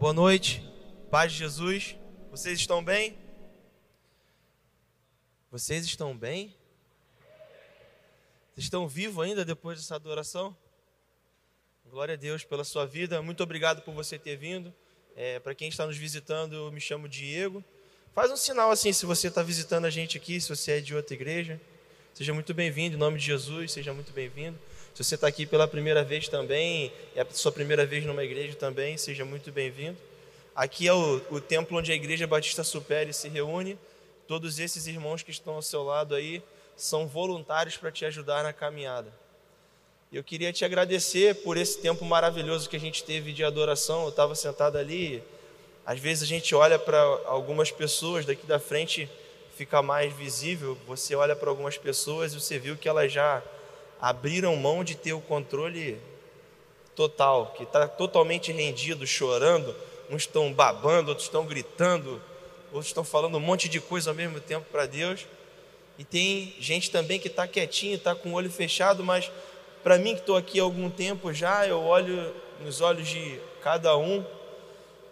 Boa noite, paz de Jesus. Vocês estão bem? Vocês estão bem? Vocês estão vivos ainda depois dessa adoração? Glória a Deus pela sua vida. Muito obrigado por você ter vindo. É, Para quem está nos visitando, eu me chamo Diego. Faz um sinal assim se você está visitando a gente aqui, se você é de outra igreja. Seja muito bem-vindo, em nome de Jesus, seja muito bem-vindo. Se você está aqui pela primeira vez também, é a sua primeira vez numa igreja também, seja muito bem-vindo. Aqui é o, o templo onde a Igreja Batista Supere se reúne. Todos esses irmãos que estão ao seu lado aí são voluntários para te ajudar na caminhada. Eu queria te agradecer por esse tempo maravilhoso que a gente teve de adoração. Eu estava sentado ali. Às vezes a gente olha para algumas pessoas daqui da frente, fica mais visível. Você olha para algumas pessoas e você viu que elas já abriram mão de ter o controle total, que está totalmente rendido, chorando. Uns estão babando, outros estão gritando, outros estão falando um monte de coisa ao mesmo tempo para Deus. E tem gente também que está quietinho, está com o olho fechado, mas para mim que estou aqui há algum tempo já, eu olho nos olhos de cada um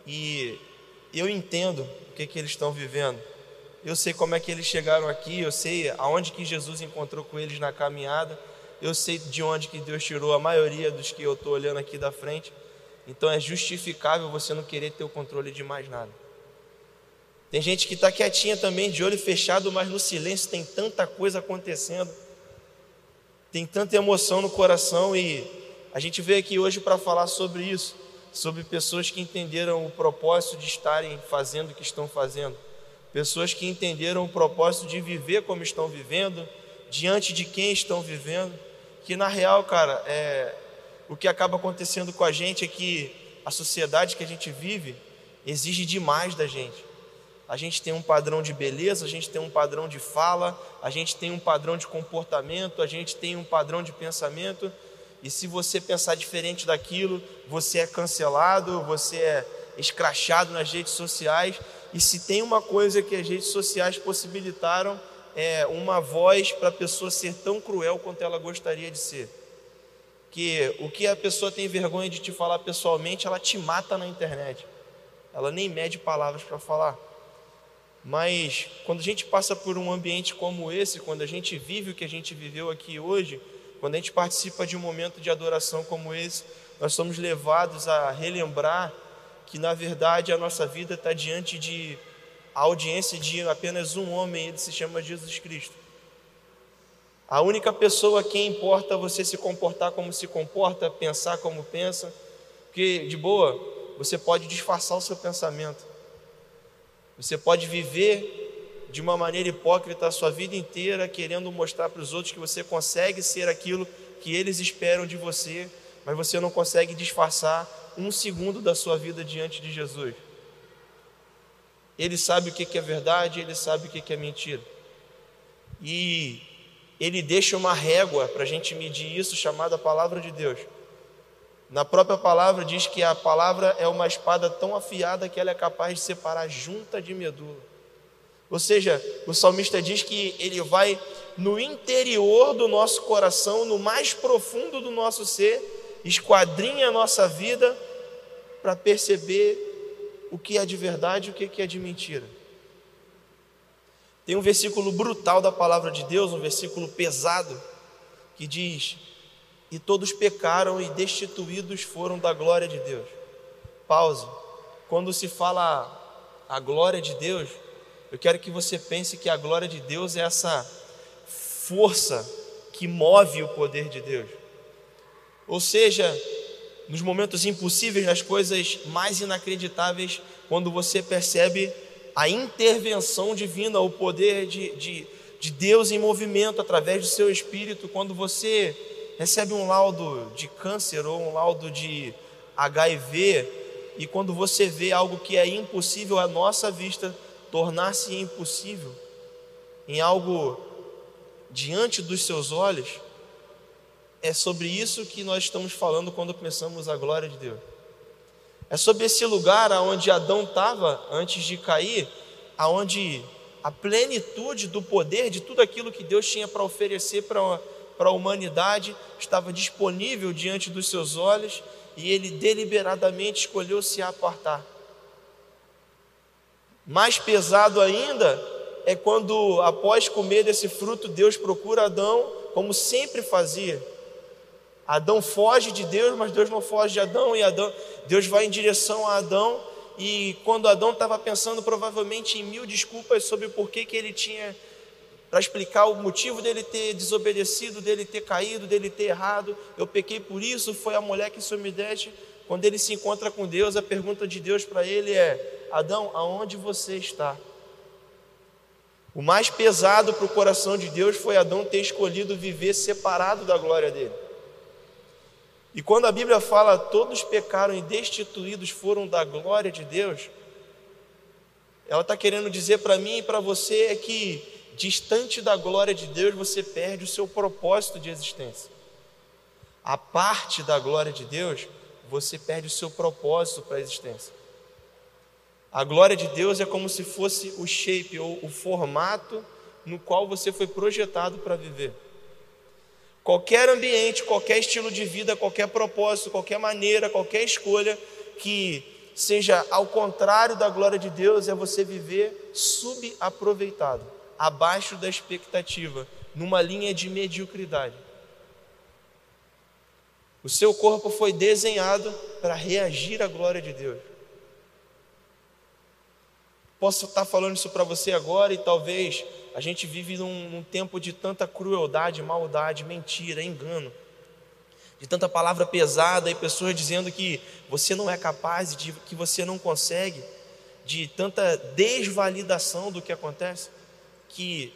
e eu entendo o que, que eles estão vivendo. Eu sei como é que eles chegaram aqui, eu sei aonde que Jesus encontrou com eles na caminhada, eu sei de onde que Deus tirou a maioria dos que eu estou olhando aqui da frente. Então é justificável você não querer ter o controle de mais nada. Tem gente que está quietinha também, de olho fechado, mas no silêncio tem tanta coisa acontecendo, tem tanta emoção no coração e a gente veio aqui hoje para falar sobre isso, sobre pessoas que entenderam o propósito de estarem fazendo o que estão fazendo, pessoas que entenderam o propósito de viver como estão vivendo, diante de quem estão vivendo, que na real, cara, é, o que acaba acontecendo com a gente é que a sociedade que a gente vive exige demais da gente. A gente tem um padrão de beleza, a gente tem um padrão de fala, a gente tem um padrão de comportamento, a gente tem um padrão de pensamento. E se você pensar diferente daquilo, você é cancelado, você é escrachado nas redes sociais. E se tem uma coisa que as redes sociais possibilitaram, é uma voz para a pessoa ser tão cruel quanto ela gostaria de ser. Que o que a pessoa tem vergonha de te falar pessoalmente, ela te mata na internet. Ela nem mede palavras para falar. Mas quando a gente passa por um ambiente como esse, quando a gente vive o que a gente viveu aqui hoje, quando a gente participa de um momento de adoração como esse, nós somos levados a relembrar que na verdade a nossa vida está diante de a audiência de apenas um homem, ele se chama Jesus Cristo. A única pessoa a quem importa você se comportar como se comporta, pensar como pensa, porque de boa, você pode disfarçar o seu pensamento. Você pode viver de uma maneira hipócrita a sua vida inteira, querendo mostrar para os outros que você consegue ser aquilo que eles esperam de você, mas você não consegue disfarçar um segundo da sua vida diante de Jesus. Ele sabe o que é verdade, ele sabe o que é mentira. E ele deixa uma régua para a gente medir isso, chamada palavra de Deus. Na própria palavra diz que a palavra é uma espada tão afiada que ela é capaz de separar junta de medula. Ou seja, o salmista diz que ele vai no interior do nosso coração, no mais profundo do nosso ser, esquadrinha a nossa vida para perceber o que é de verdade e o que é de mentira. Tem um versículo brutal da palavra de Deus, um versículo pesado, que diz: e todos pecaram e destituídos foram da glória de Deus. Pause. Quando se fala a glória de Deus, eu quero que você pense que a glória de Deus é essa força que move o poder de Deus. Ou seja, nos momentos impossíveis, nas coisas mais inacreditáveis, quando você percebe a intervenção divina, o poder de, de, de Deus em movimento através do seu espírito, quando você recebe um laudo de câncer ou um laudo de HIV, e quando você vê algo que é impossível à nossa vista tornar-se impossível, em algo diante dos seus olhos, é sobre isso que nós estamos falando quando começamos a glória de Deus. É sobre esse lugar aonde Adão estava antes de cair, aonde a plenitude do poder de tudo aquilo que Deus tinha para oferecer para a humanidade estava disponível diante dos seus olhos e ele deliberadamente escolheu se apartar. Mais pesado ainda é quando, após comer desse fruto, Deus procura Adão, como sempre fazia. Adão foge de Deus, mas Deus não foge de Adão, e Adão, Deus vai em direção a Adão, e quando Adão estava pensando provavelmente em mil desculpas sobre o porquê que ele tinha para explicar o motivo dele ter desobedecido, dele ter caído, dele ter errado. Eu pequei por isso, foi a mulher que isso me deste. Quando ele se encontra com Deus, a pergunta de Deus para ele é: Adão, aonde você está? O mais pesado para o coração de Deus foi Adão ter escolhido viver separado da glória dele. E quando a Bíblia fala todos pecaram e destituídos foram da glória de Deus, ela está querendo dizer para mim e para você é que distante da glória de Deus você perde o seu propósito de existência. A parte da glória de Deus, você perde o seu propósito para a existência. A glória de Deus é como se fosse o shape ou o formato no qual você foi projetado para viver. Qualquer ambiente, qualquer estilo de vida, qualquer propósito, qualquer maneira, qualquer escolha que seja ao contrário da glória de Deus é você viver subaproveitado, abaixo da expectativa, numa linha de mediocridade. O seu corpo foi desenhado para reagir à glória de Deus. Posso estar falando isso para você agora e talvez a gente vive num, num, tempo de tanta crueldade, maldade, mentira, engano, de tanta palavra pesada e pessoas dizendo que você não é capaz, de que você não consegue, de tanta desvalidação do que acontece, que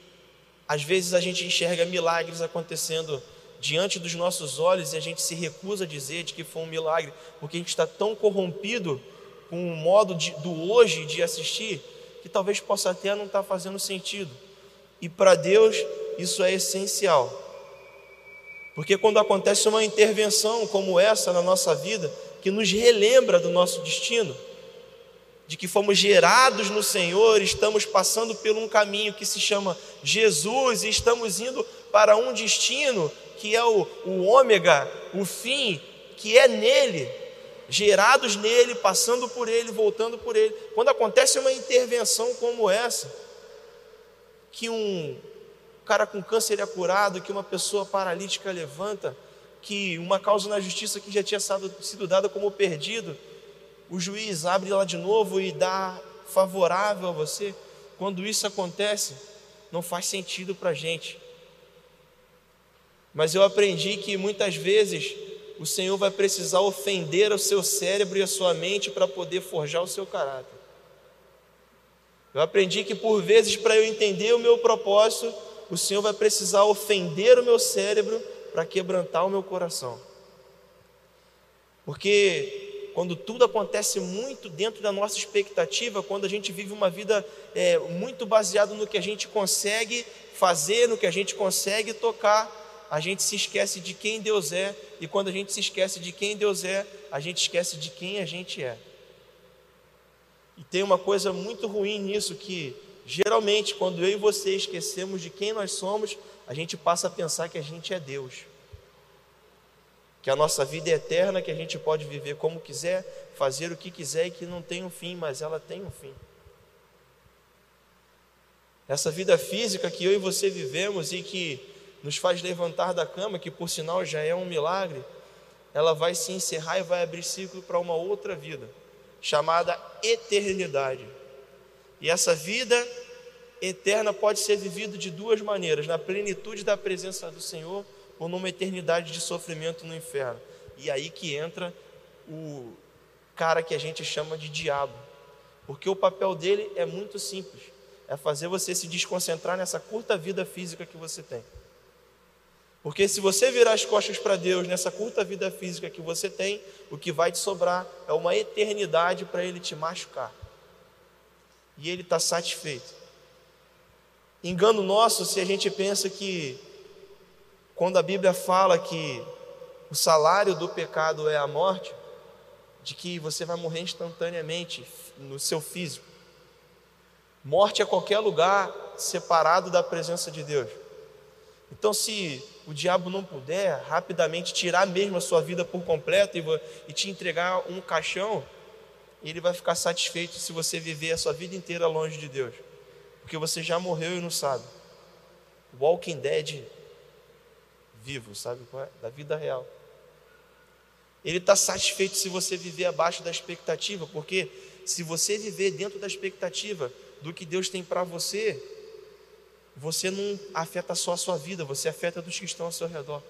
às vezes a gente enxerga milagres acontecendo diante dos nossos olhos e a gente se recusa a dizer de que foi um milagre, porque a gente está tão corrompido com o modo de, do hoje de assistir que talvez possa até não estar fazendo sentido. E para Deus isso é essencial. Porque quando acontece uma intervenção como essa na nossa vida, que nos relembra do nosso destino, de que fomos gerados no Senhor, estamos passando por um caminho que se chama Jesus e estamos indo para um destino que é o, o ômega, o fim, que é nele, gerados nele, passando por ele, voltando por ele. Quando acontece uma intervenção como essa, que um cara com câncer é curado, que uma pessoa paralítica levanta, que uma causa na justiça que já tinha sido dada como perdido, o juiz abre lá de novo e dá favorável a você. Quando isso acontece, não faz sentido para a gente. Mas eu aprendi que muitas vezes o Senhor vai precisar ofender o seu cérebro e a sua mente para poder forjar o seu caráter. Eu aprendi que por vezes, para eu entender o meu propósito, o Senhor vai precisar ofender o meu cérebro para quebrantar o meu coração. Porque quando tudo acontece muito dentro da nossa expectativa, quando a gente vive uma vida é, muito baseada no que a gente consegue fazer, no que a gente consegue tocar, a gente se esquece de quem Deus é, e quando a gente se esquece de quem Deus é, a gente esquece de quem a gente é. E tem uma coisa muito ruim nisso que geralmente quando eu e você esquecemos de quem nós somos, a gente passa a pensar que a gente é Deus. Que a nossa vida é eterna, que a gente pode viver como quiser, fazer o que quiser e que não tem um fim, mas ela tem um fim. Essa vida física que eu e você vivemos e que nos faz levantar da cama, que por sinal já é um milagre, ela vai se encerrar e vai abrir ciclo para uma outra vida, chamada eternidade. E essa vida eterna pode ser vivida de duas maneiras: na plenitude da presença do Senhor ou numa eternidade de sofrimento no inferno. E aí que entra o cara que a gente chama de diabo, porque o papel dele é muito simples: é fazer você se desconcentrar nessa curta vida física que você tem. Porque se você virar as costas para Deus nessa curta vida física que você tem, o que vai te sobrar é uma eternidade para Ele te machucar. E Ele está satisfeito. Engano nosso se a gente pensa que, quando a Bíblia fala que o salário do pecado é a morte, de que você vai morrer instantaneamente no seu físico. Morte é qualquer lugar separado da presença de Deus. Então, se o diabo não puder rapidamente tirar mesmo a sua vida por completo e, te entregar um caixão, ele vai ficar satisfeito se você viver a sua vida inteira longe de Deus, porque você já morreu e não sabe. Walking Dead vivo, sabe qual é? Da vida real. Ele está satisfeito se você viver abaixo da expectativa, porque se você viver dentro da expectativa do que Deus tem para você, você não afeta só a sua vida, você afeta dos que estão ao seu redor.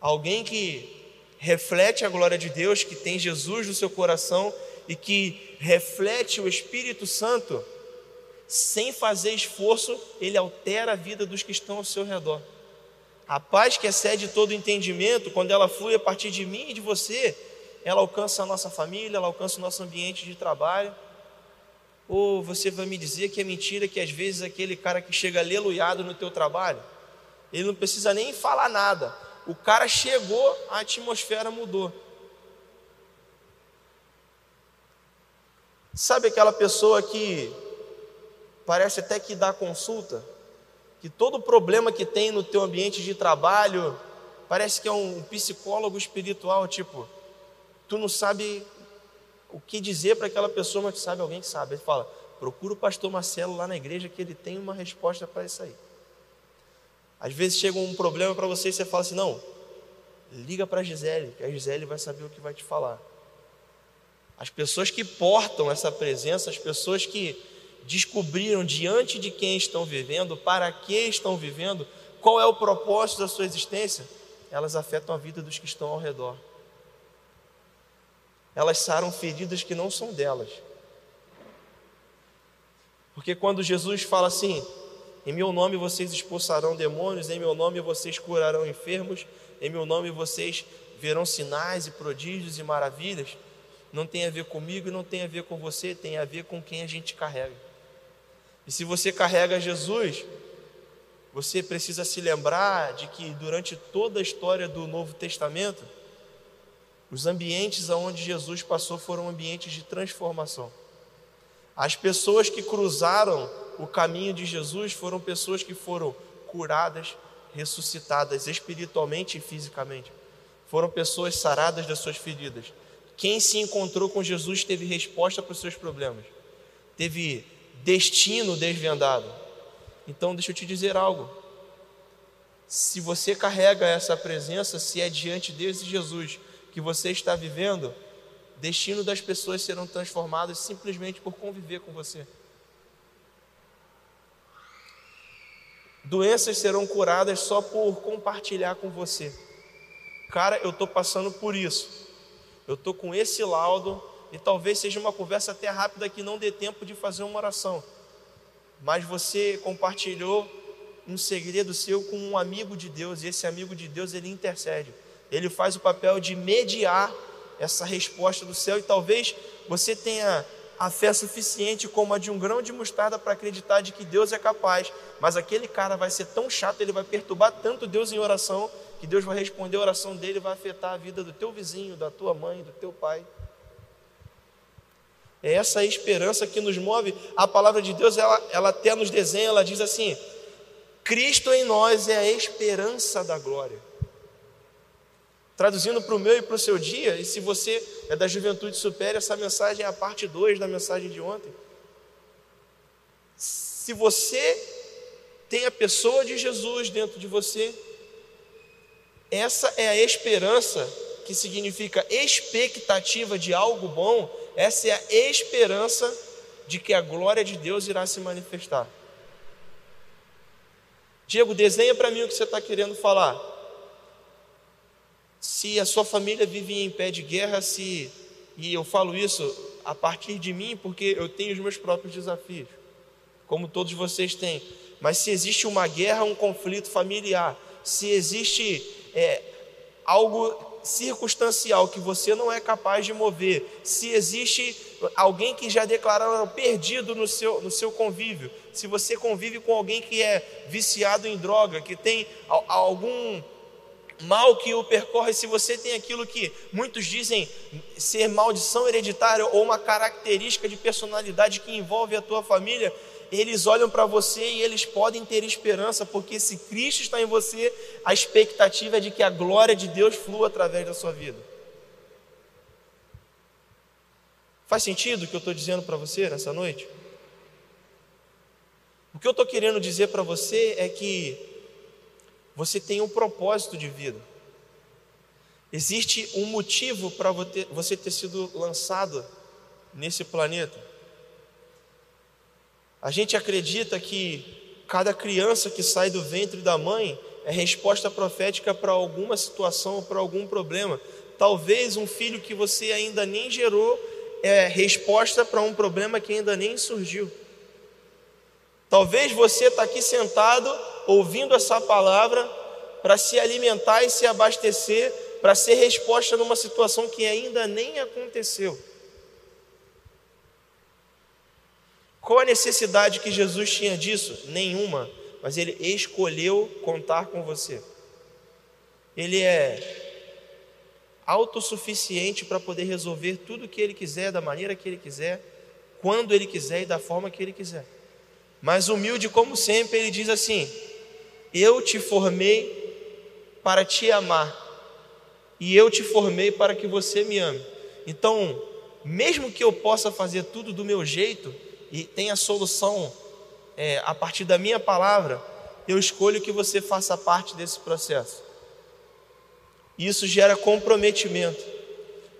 Alguém que reflete a glória de Deus, que tem Jesus no seu coração e que reflete o Espírito Santo, sem fazer esforço, ele altera a vida dos que estão ao seu redor. A paz que excede todo entendimento, quando ela flui a partir de mim e de você, ela alcança a nossa família, ela alcança o nosso ambiente de trabalho. Ou você vai me dizer que é mentira que às vezes aquele cara que chega aleluiado no teu trabalho, ele não precisa nem falar nada. O cara chegou, a atmosfera mudou. Sabe aquela pessoa que parece até que dá consulta, que todo problema que tem no teu ambiente de trabalho parece que é um psicólogo espiritual, tipo, tu não sabe o que dizer para aquela pessoa, mas tu sabe alguém que sabe. Ele fala: procura o pastor Marcelo lá na igreja que ele tem uma resposta para isso aí. Às vezes chega um problema para você e você fala assim: não, liga para a Gisele, que a Gisele vai saber o que vai te falar. As pessoas que portam essa presença, as pessoas que descobriram diante de quem estão vivendo, para que estão vivendo, qual é o propósito da sua existência, elas afetam a vida dos que estão ao redor. Elas saram feridas que não são delas. Porque quando Jesus fala assim: em meu nome vocês expulsarão demônios, em meu nome vocês curarão enfermos, em meu nome vocês verão sinais e prodígios e maravilhas, não tem a ver comigo e não tem a ver com você, tem a ver com quem a gente carrega. E se você carrega Jesus, você precisa se lembrar de que durante toda a história do Novo Testamento, os ambientes aonde Jesus passou foram ambientes de transformação. As pessoas que cruzaram o caminho de Jesus foram pessoas que foram curadas, ressuscitadas espiritualmente e fisicamente. Foram pessoas saradas das suas feridas. Quem se encontrou com Jesus teve resposta para os seus problemas. Teve destino desvendado. Então, deixa eu te dizer algo. Se você carrega essa presença, se é diante desse Jesus que você está vivendo, destino das pessoas serão transformadas simplesmente por conviver com você. Doenças serão curadas só por compartilhar com você. Cara, eu estou passando por isso. Eu estou com esse laudo, e talvez seja uma conversa até rápida que não dê tempo de fazer uma oração. Mas você compartilhou um segredo seu com um amigo de Deus, e esse amigo de Deus ele intercede. Ele faz o papel de mediar essa resposta do céu e talvez você tenha a fé suficiente como a de um grão de mostarda para acreditar de que Deus é capaz, mas aquele cara vai ser tão chato, ele vai perturbar tanto Deus em oração, que Deus vai responder a oração dele vai afetar a vida do teu vizinho, da tua mãe, do teu pai. É essa esperança que nos move. A palavra de Deus, ela, ela até nos desenha, ela diz assim: Cristo em nós é a esperança da glória. Traduzindo para o meu e para o seu dia, e se você é da juventude supera, essa mensagem é a parte 2 da mensagem de ontem. Se você tem a pessoa de Jesus dentro de você, essa é a esperança que significa expectativa de algo bom, essa é a esperança de que a glória de Deus irá se manifestar. Diego, desenha para mim o que você está querendo falar. Se a sua família vive em pé de guerra, se e eu falo isso a partir de mim, porque eu tenho os meus próprios desafios, como todos vocês têm. Mas se existe uma guerra, um conflito familiar, se existe é, algo circunstancial que você não é capaz de mover, se existe alguém que já declararam perdido no seu, no seu convívio, se você convive com alguém que é viciado em droga, que tem algum mal que o percorre, se você tem aquilo que muitos dizem ser maldição hereditária ou uma característica de personalidade que envolve a tua família, eles olham para você e eles podem ter esperança, porque se Cristo está em você, a expectativa é de que a glória de Deus flua através da sua vida. Faz sentido o que eu estou dizendo para você nessa noite? O que eu estou querendo dizer para você é que você tem um propósito de vida. Existe um motivo para você ter sido lançado nesse planeta. A gente acredita que cada criança que sai do ventre da mãe é resposta profética para alguma situação, para algum problema. Talvez um filho que você ainda nem gerou é resposta para um problema que ainda nem surgiu. Talvez você está aqui sentado ouvindo essa palavra para se alimentar e se abastecer, para ser resposta numa situação que ainda nem aconteceu. Qual a necessidade que Jesus tinha disso? Nenhuma, mas ele escolheu contar com você. Ele é autossuficiente para poder resolver tudo o que ele quiser, da maneira que ele quiser, quando ele quiser e da forma que ele quiser. Mas humilde como sempre, ele diz assim: Eu te formei para te amar, e eu te formei para que você me ame. Então, mesmo que eu possa fazer tudo do meu jeito, e tem a solução é, a partir da minha palavra, eu escolho que você faça parte desse processo. Isso gera comprometimento.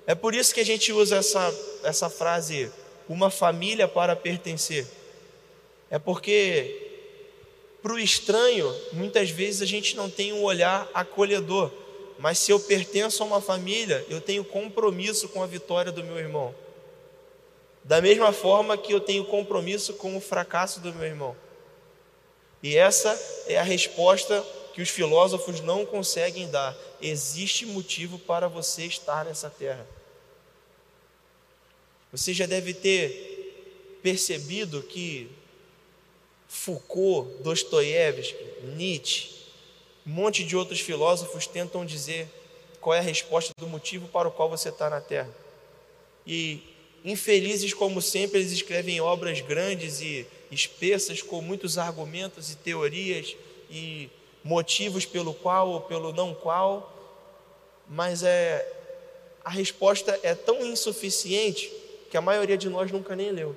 É por isso que a gente usa essa, essa frase, uma família para pertencer. É porque para o estranho, muitas vezes a gente não tem um olhar acolhedor, mas se eu pertenço a uma família, eu tenho compromisso com a vitória do meu irmão. Da mesma forma que eu tenho compromisso com o fracasso do meu irmão. E essa é a resposta que os filósofos não conseguem dar. Existe motivo para você estar nessa terra. Você já deve ter percebido que Foucault, Dostoiévski, Nietzsche, um monte de outros filósofos tentam dizer qual é a resposta do motivo para o qual você está na Terra. E Infelizes, como sempre, eles escrevem obras grandes e espessas com muitos argumentos e teorias e motivos pelo qual ou pelo não qual, mas é a resposta é tão insuficiente que a maioria de nós nunca nem leu.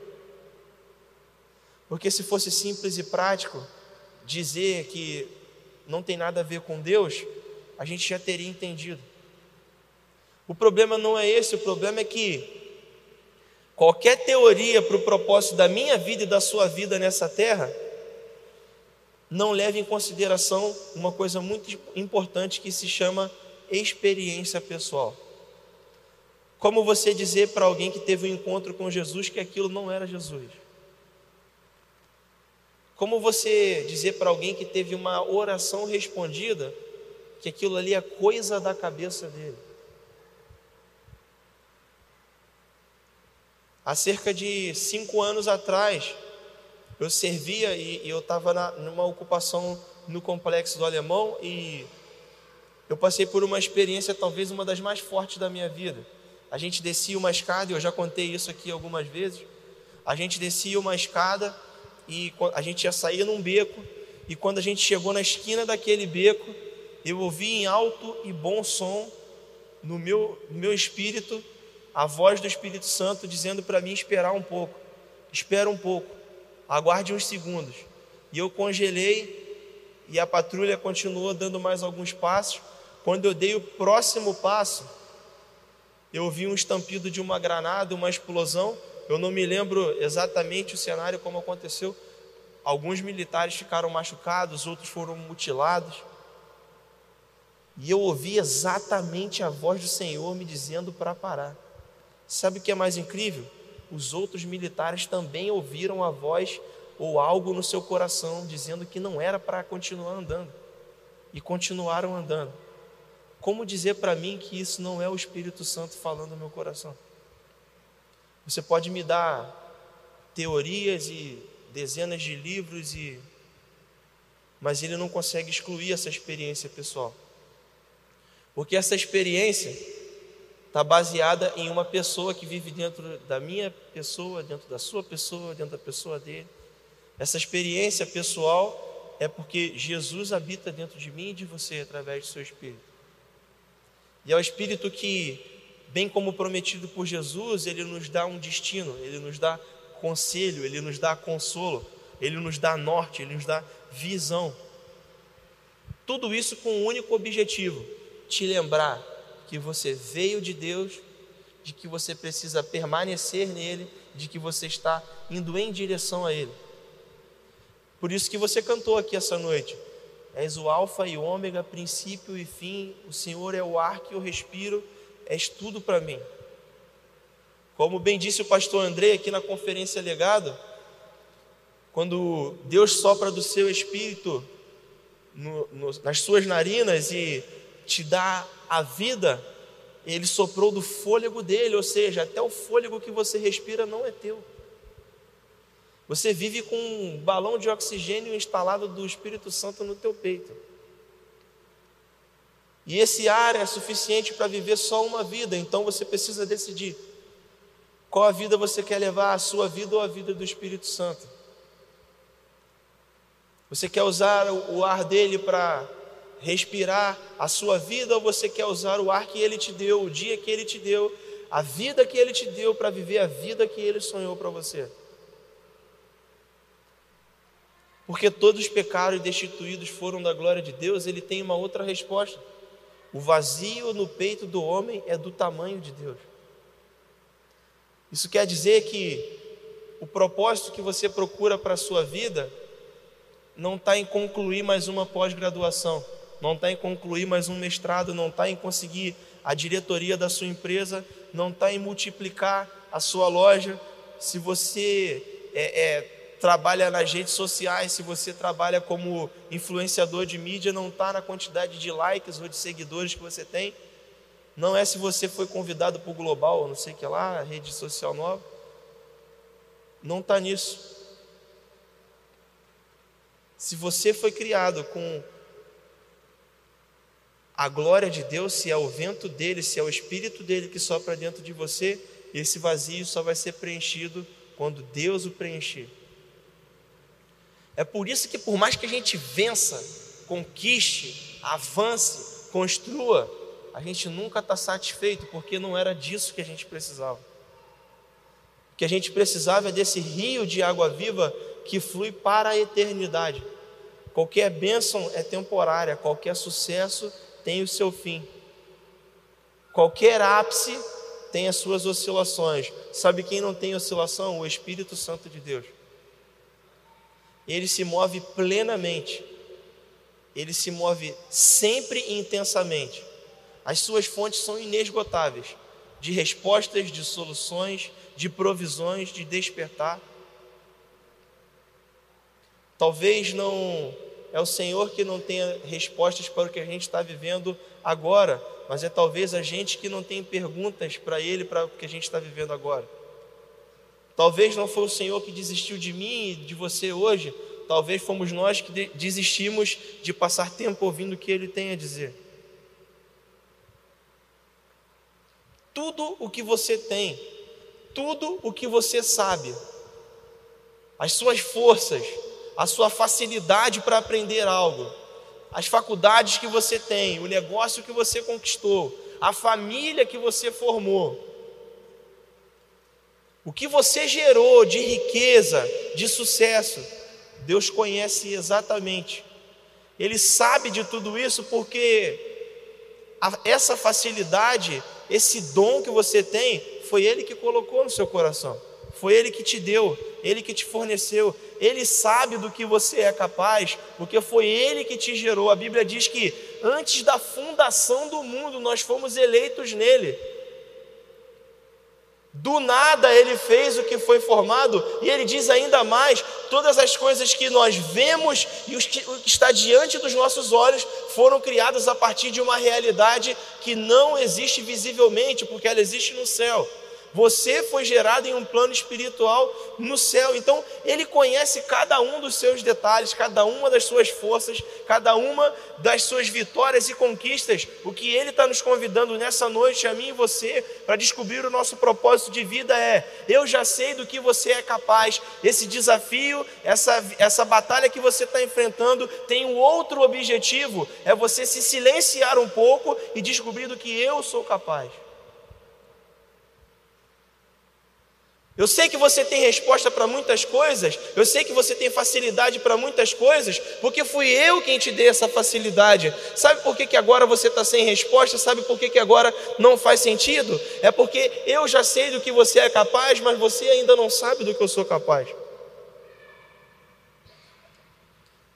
Porque se fosse simples e prático dizer que não tem nada a ver com Deus, a gente já teria entendido. O problema não é esse, o problema é que Qualquer teoria para o propósito da minha vida e da sua vida nessa terra não leva em consideração uma coisa muito importante que se chama experiência pessoal. Como você dizer para alguém que teve um encontro com Jesus que aquilo não era Jesus? Como você dizer para alguém que teve uma oração respondida que aquilo ali é coisa da cabeça dele? Há cerca de cinco anos atrás, eu servia e, e eu estava numa ocupação no complexo do Alemão e eu passei por uma experiência talvez uma das mais fortes da minha vida. A gente descia uma escada, eu já contei isso aqui algumas vezes. A gente descia uma escada e a gente ia sair num beco e quando a gente chegou na esquina daquele beco, eu ouvi em alto e bom som no meu, no meu espírito a voz do Espírito Santo dizendo para mim esperar um pouco. Espera um pouco. Aguarde uns segundos. E eu congelei e a patrulha continuou dando mais alguns passos. Quando eu dei o próximo passo, eu ouvi um estampido de uma granada, uma explosão. Eu não me lembro exatamente o cenário como aconteceu. Alguns militares ficaram machucados, outros foram mutilados. E eu ouvi exatamente a voz do Senhor me dizendo para parar. Sabe o que é mais incrível? Os outros militares também ouviram a voz ou algo no seu coração dizendo que não era para continuar andando e continuaram andando. Como dizer para mim que isso não é o Espírito Santo falando no meu coração? Você pode me dar teorias e dezenas de livros e mas ele não consegue excluir essa experiência pessoal. Porque essa experiência está baseada em uma pessoa que vive dentro da minha pessoa, dentro da sua pessoa, dentro da pessoa dele. Essa experiência pessoal é porque Jesus habita dentro de mim e de você através do seu Espírito. E é o Espírito que bem como prometido por Jesus, ele nos dá um destino, ele nos dá conselho, ele nos dá consolo, ele nos dá norte, ele nos dá visão. Tudo isso com um único objetivo: te lembrar que você veio de Deus, de que você precisa permanecer nele, de que você está indo em direção a ele. Por isso que você cantou aqui essa noite. És o Alfa e o Ômega, princípio e fim. O Senhor é o ar que eu respiro, és tudo para mim. Como bem disse o pastor André aqui na conferência legado, quando Deus sopra do seu espírito no, no, nas suas narinas e te dá a vida, ele soprou do fôlego dele, ou seja, até o fôlego que você respira não é teu. Você vive com um balão de oxigênio instalado do Espírito Santo no teu peito. E esse ar é suficiente para viver só uma vida, então você precisa decidir qual a vida você quer levar, a sua vida ou a vida do Espírito Santo. Você quer usar o ar dele para respirar a sua vida ou você quer usar o ar que ele te deu, o dia que ele te deu, a vida que ele te deu para viver a vida que ele sonhou para você? Porque todos pecaram e destituídos foram da glória de Deus, ele tem uma outra resposta. O vazio no peito do homem é do tamanho de Deus. Isso quer dizer que o propósito que você procura para a sua vida não está em concluir mais uma pós-graduação, não está em concluir mais um mestrado, não está em conseguir a diretoria da sua empresa, não está em multiplicar a sua loja. Se você é, é, trabalha nas redes sociais, se você trabalha como influenciador de mídia, não está na quantidade de likes ou de seguidores que você tem. Não é se você foi convidado para o Global, não sei o que lá, rede social nova. Não está nisso. Se você foi criado com a glória de Deus, se é o vento dele, se é o espírito dele que sopra dentro de você, esse vazio só vai ser preenchido quando Deus o preencher. É por isso que, por mais que a gente vença, conquiste, avance, construa, a gente nunca está satisfeito, porque não era disso que a gente precisava. O que a gente precisava é desse rio de água viva que flui para a eternidade. Qualquer bênção é temporária, qualquer sucesso tem o seu fim. Qualquer ápice tem as suas oscilações. Sabe quem não tem oscilação? O Espírito Santo de Deus. Ele se move plenamente. Ele se move sempre intensamente. As suas fontes são inesgotáveis de respostas, de soluções, de provisões, de despertar. Talvez não é o Senhor que não tenha respostas para o que a gente está vivendo agora, mas é talvez a gente que não tem perguntas para Ele para o que a gente está vivendo agora. Talvez não foi o Senhor que desistiu de mim e de você hoje, talvez fomos nós que desistimos de passar tempo ouvindo o que Ele tem a dizer. Tudo o que você tem, tudo o que você sabe, as suas forças, a sua facilidade para aprender algo, as faculdades que você tem, o negócio que você conquistou, a família que você formou, o que você gerou de riqueza, de sucesso, Deus conhece exatamente. Ele sabe de tudo isso porque essa facilidade, esse dom que você tem, foi Ele que colocou no seu coração. Foi Ele que te deu, Ele que te forneceu. Ele sabe do que você é capaz, porque foi Ele que te gerou. A Bíblia diz que antes da fundação do mundo nós fomos eleitos nele. Do nada ele fez o que foi formado, e ele diz ainda mais: todas as coisas que nós vemos e o que está diante dos nossos olhos foram criadas a partir de uma realidade que não existe visivelmente, porque ela existe no céu. Você foi gerado em um plano espiritual no céu. Então, Ele conhece cada um dos seus detalhes, cada uma das suas forças, cada uma das suas vitórias e conquistas. O que Ele está nos convidando nessa noite, a mim e você, para descobrir o nosso propósito de vida é: eu já sei do que você é capaz. Esse desafio, essa, essa batalha que você está enfrentando, tem um outro objetivo: é você se silenciar um pouco e descobrir do que eu sou capaz. Eu sei que você tem resposta para muitas coisas, eu sei que você tem facilidade para muitas coisas, porque fui eu quem te dei essa facilidade. Sabe por que, que agora você está sem resposta? Sabe por que, que agora não faz sentido? É porque eu já sei do que você é capaz, mas você ainda não sabe do que eu sou capaz.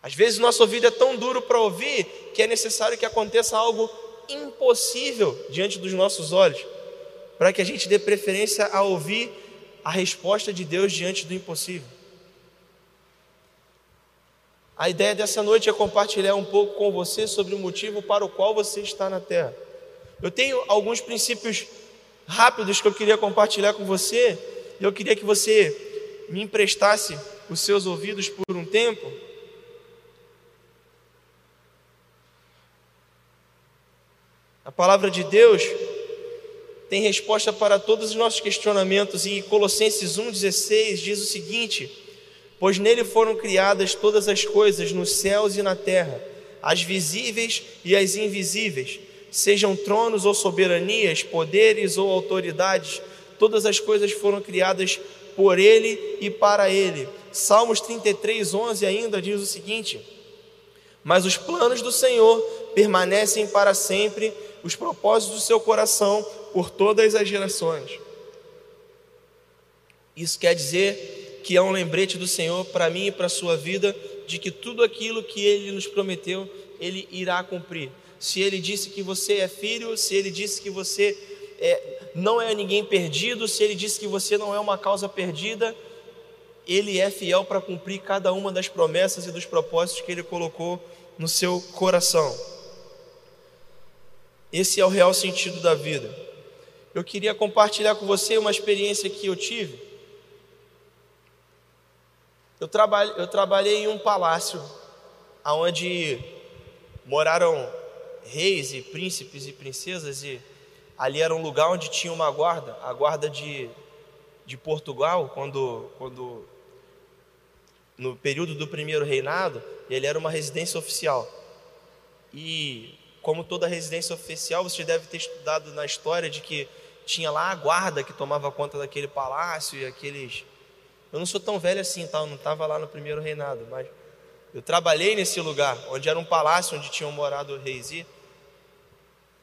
Às vezes nosso ouvido é tão duro para ouvir que é necessário que aconteça algo impossível diante dos nossos olhos, para que a gente dê preferência a ouvir a resposta de Deus diante do impossível. A ideia dessa noite é compartilhar um pouco com você sobre o motivo para o qual você está na terra. Eu tenho alguns princípios rápidos que eu queria compartilhar com você, e eu queria que você me emprestasse os seus ouvidos por um tempo. A palavra de Deus tem resposta para todos os nossos questionamentos. E Colossenses 1,16 diz o seguinte: Pois nele foram criadas todas as coisas nos céus e na terra, as visíveis e as invisíveis, sejam tronos ou soberanias, poderes ou autoridades, todas as coisas foram criadas por ele e para ele. Salmos 33, 11 ainda diz o seguinte: Mas os planos do Senhor permanecem para sempre, os propósitos do seu coração por todas as gerações. Isso quer dizer que é um lembrete do Senhor para mim e para a sua vida de que tudo aquilo que Ele nos prometeu, Ele irá cumprir. Se Ele disse que você é filho, se Ele disse que você é, não é ninguém perdido, se Ele disse que você não é uma causa perdida, Ele é fiel para cumprir cada uma das promessas e dos propósitos que Ele colocou no seu coração. Esse é o real sentido da vida eu queria compartilhar com você uma experiência que eu tive. Eu, trabalhei, eu trabalhei em um palácio onde moraram reis e príncipes e princesas, e ali era um lugar onde tinha uma guarda, a guarda de, de Portugal, quando, quando no período do primeiro reinado, ele era uma residência oficial. E como toda residência oficial, você deve ter estudado na história de que tinha lá a guarda que tomava conta daquele palácio e aqueles. Eu não sou tão velho assim, tá? eu não estava lá no primeiro reinado, mas eu trabalhei nesse lugar, onde era um palácio onde tinham morado reis. E,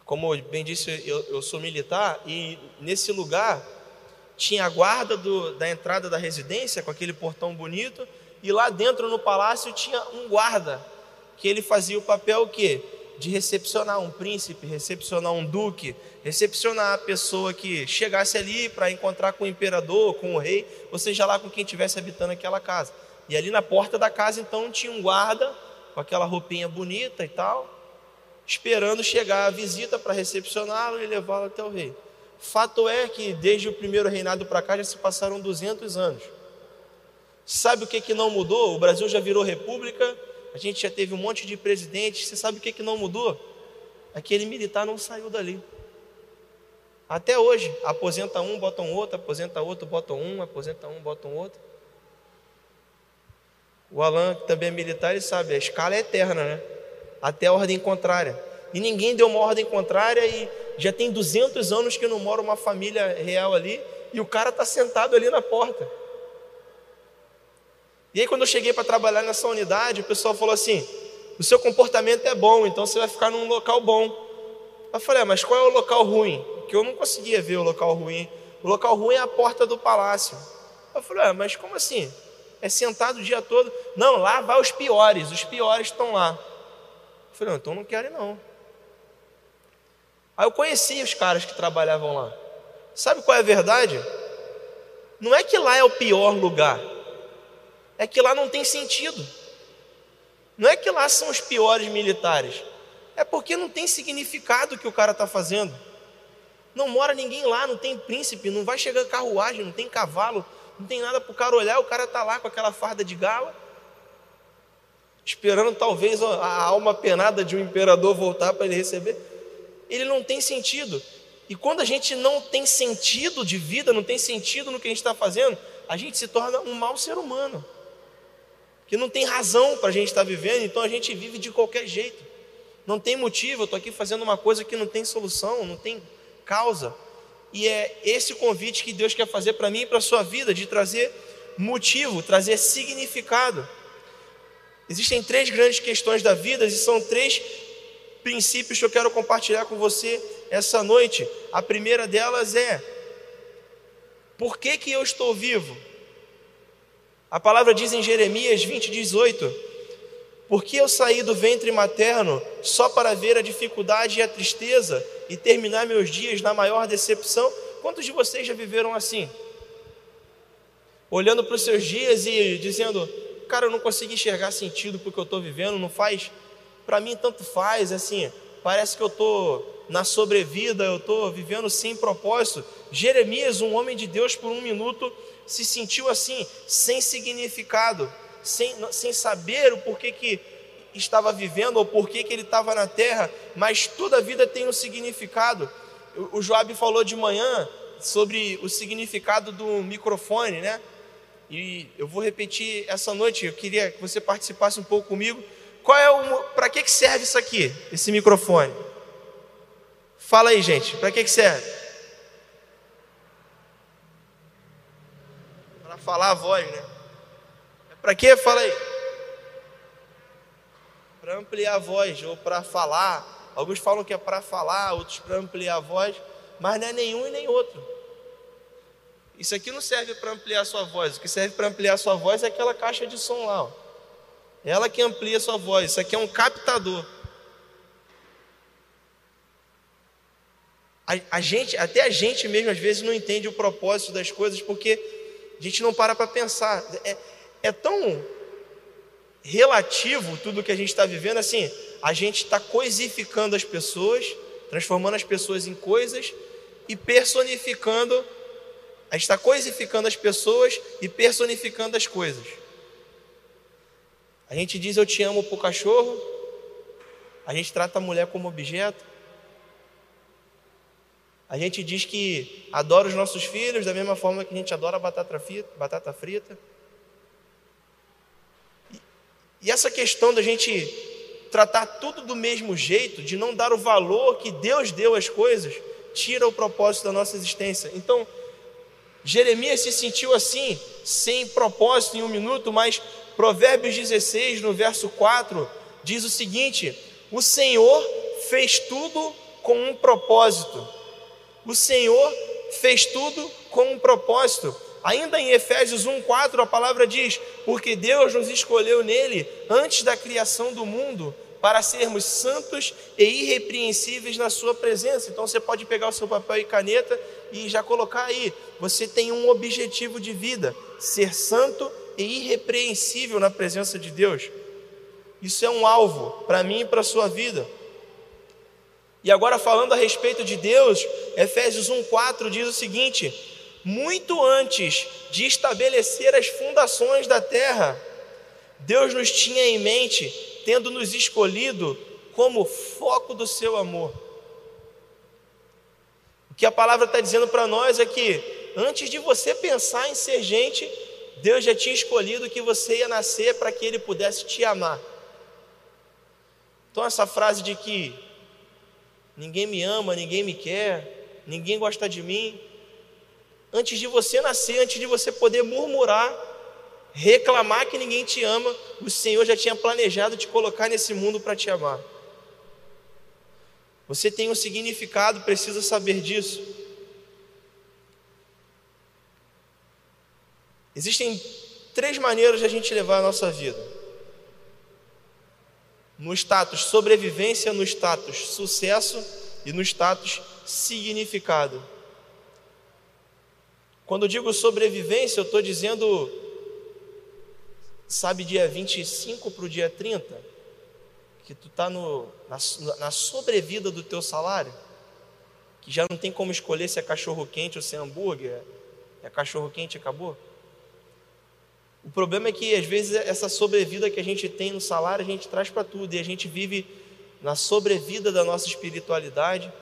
como bem disse, eu, eu sou militar e nesse lugar tinha a guarda do, da entrada da residência, com aquele portão bonito, e lá dentro no palácio tinha um guarda, que ele fazia o papel o quê? De recepcionar um príncipe, recepcionar um duque, recepcionar a pessoa que chegasse ali para encontrar com o imperador, com o rei, ou seja lá com quem estivesse habitando aquela casa. E ali na porta da casa então tinha um guarda com aquela roupinha bonita e tal, esperando chegar a visita para recepcioná-lo e levá-lo até o rei. Fato é que desde o primeiro reinado para cá já se passaram 200 anos. Sabe o que, que não mudou? O Brasil já virou república, a gente já teve um monte de presidentes. Você sabe o que, que não mudou? Aquele militar não saiu dali. Até hoje, aposenta um, bota um outro, aposenta outro, bota um, aposenta um, bota um outro. O Alan, que também é militar, ele sabe, a escala é eterna, né? Até a ordem contrária. E ninguém deu uma ordem contrária e já tem 200 anos que não mora uma família real ali e o cara está sentado ali na porta. E aí, quando eu cheguei para trabalhar nessa unidade, o pessoal falou assim: o seu comportamento é bom, então você vai ficar num local bom. Eu falei: ah, mas qual é o local ruim? que eu não conseguia ver o local ruim. O local ruim é a porta do palácio. Eu falei, ah, mas como assim? É sentado o dia todo? Não, lá vai os piores, os piores estão lá. Eu falei, não, então não quero não. Aí eu conheci os caras que trabalhavam lá. Sabe qual é a verdade? Não é que lá é o pior lugar, é que lá não tem sentido. Não é que lá são os piores militares, é porque não tem significado o que o cara está fazendo. Não mora ninguém lá, não tem príncipe, não vai chegar carruagem, não tem cavalo, não tem nada para o cara olhar, o cara está lá com aquela farda de gala, esperando talvez a alma penada de um imperador voltar para ele receber. Ele não tem sentido. E quando a gente não tem sentido de vida, não tem sentido no que a gente está fazendo, a gente se torna um mau ser humano. Que não tem razão para a gente estar tá vivendo, então a gente vive de qualquer jeito. Não tem motivo, eu estou aqui fazendo uma coisa que não tem solução, não tem causa. e é esse convite que Deus quer fazer para mim e para a sua vida, de trazer motivo, trazer significado. Existem três grandes questões da vida e são três princípios que eu quero compartilhar com você essa noite. A primeira delas é: por que, que eu estou vivo? A palavra diz em Jeremias 20, 18: Porque eu saí do ventre materno só para ver a dificuldade e a tristeza e terminar meus dias na maior decepção? Quantos de vocês já viveram assim? Olhando para os seus dias e dizendo: Cara, eu não consigo enxergar sentido porque eu estou vivendo, não faz. Para mim, tanto faz, assim, parece que eu estou na sobrevida, eu estou vivendo sem propósito. Jeremias, um homem de Deus, por um minuto se sentiu assim, sem significado, sem, sem saber o porquê que estava vivendo ou porquê que ele estava na terra, mas toda a vida tem um significado. O, Joab falou de manhã sobre o significado do microfone, né? E eu vou repetir essa noite, eu queria que você participasse um pouco comigo. Qual é o para que que serve isso aqui, esse microfone? Fala aí, gente, para que que serve? Falar a voz, né? É para que? Fala aí. Para ampliar a voz ou para falar. Alguns falam que é para falar, outros para ampliar a voz, mas não é nenhum e nem outro. Isso aqui não serve para ampliar a sua voz. O que serve para ampliar a sua voz é aquela caixa de som lá. Ó. Ela que amplia a sua voz. Isso aqui é um captador. A, a, gente, até a gente mesmo às vezes não entende o propósito das coisas porque a gente não para para pensar. É, é tão relativo tudo que a gente está vivendo assim. A gente está coisificando as pessoas, transformando as pessoas em coisas e personificando a gente está coisificando as pessoas e personificando as coisas. A gente diz eu te amo para o cachorro, a gente trata a mulher como objeto, a gente diz que adora os nossos filhos da mesma forma que a gente adora batata frita. Batata frita. E essa questão da gente tratar tudo do mesmo jeito, de não dar o valor que Deus deu às coisas, tira o propósito da nossa existência. Então, Jeremias se sentiu assim, sem propósito em um minuto, mas Provérbios 16, no verso 4, diz o seguinte: O Senhor fez tudo com um propósito. O Senhor fez tudo com um propósito. Ainda em Efésios 1:4 a palavra diz: "Porque Deus nos escolheu nele antes da criação do mundo para sermos santos e irrepreensíveis na Sua presença. Então você pode pegar o seu papel e caneta e já colocar aí. Você tem um objetivo de vida: ser santo e irrepreensível na presença de Deus. Isso é um alvo para mim e para a sua vida. E agora, falando a respeito de Deus, Efésios 1,4 diz o seguinte: Muito antes de estabelecer as fundações da terra, Deus nos tinha em mente tendo nos escolhido como foco do seu amor. O que a palavra está dizendo para nós é que, antes de você pensar em ser gente, Deus já tinha escolhido que você ia nascer para que Ele pudesse te amar. Então, essa frase de que ninguém me ama, ninguém me quer, ninguém gosta de mim, antes de você nascer, antes de você poder murmurar, reclamar que ninguém te ama, o Senhor já tinha planejado te colocar nesse mundo para te amar. Você tem um significado, precisa saber disso. Existem três maneiras de a gente levar a nossa vida: no status sobrevivência, no status sucesso e no status significado. Quando eu digo sobrevivência, eu estou dizendo sabe, dia 25 para o dia 30, que tu está na, na sobrevida do teu salário, que já não tem como escolher se é cachorro quente ou se é hambúrguer, é cachorro quente acabou. O problema é que às vezes essa sobrevida que a gente tem no salário a gente traz para tudo e a gente vive na sobrevida da nossa espiritualidade,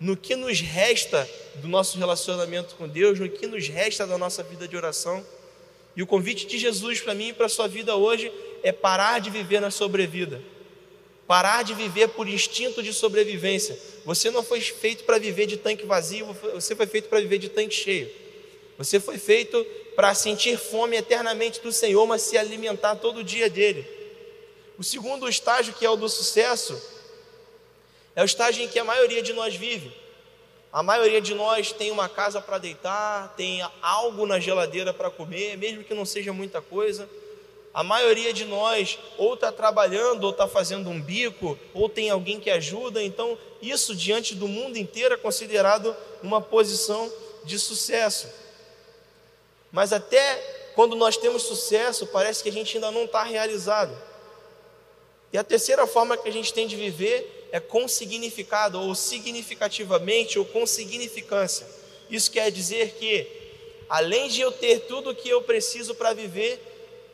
no que nos resta do nosso relacionamento com Deus, no que nos resta da nossa vida de oração. E o convite de Jesus para mim e para a sua vida hoje é parar de viver na sobrevida. Parar de viver por instinto de sobrevivência. Você não foi feito para viver de tanque vazio, você foi feito para viver de tanque cheio. Você foi feito para sentir fome eternamente do Senhor, mas se alimentar todo dia dele. O segundo estágio, que é o do sucesso, é o estágio em que a maioria de nós vive. A maioria de nós tem uma casa para deitar, tem algo na geladeira para comer, mesmo que não seja muita coisa. A maioria de nós ou está trabalhando, ou está fazendo um bico, ou tem alguém que ajuda. Então, isso diante do mundo inteiro é considerado uma posição de sucesso. Mas até quando nós temos sucesso, parece que a gente ainda não está realizado. E a terceira forma que a gente tem de viver é com significado, ou significativamente, ou com significância. Isso quer dizer que, além de eu ter tudo o que eu preciso para viver,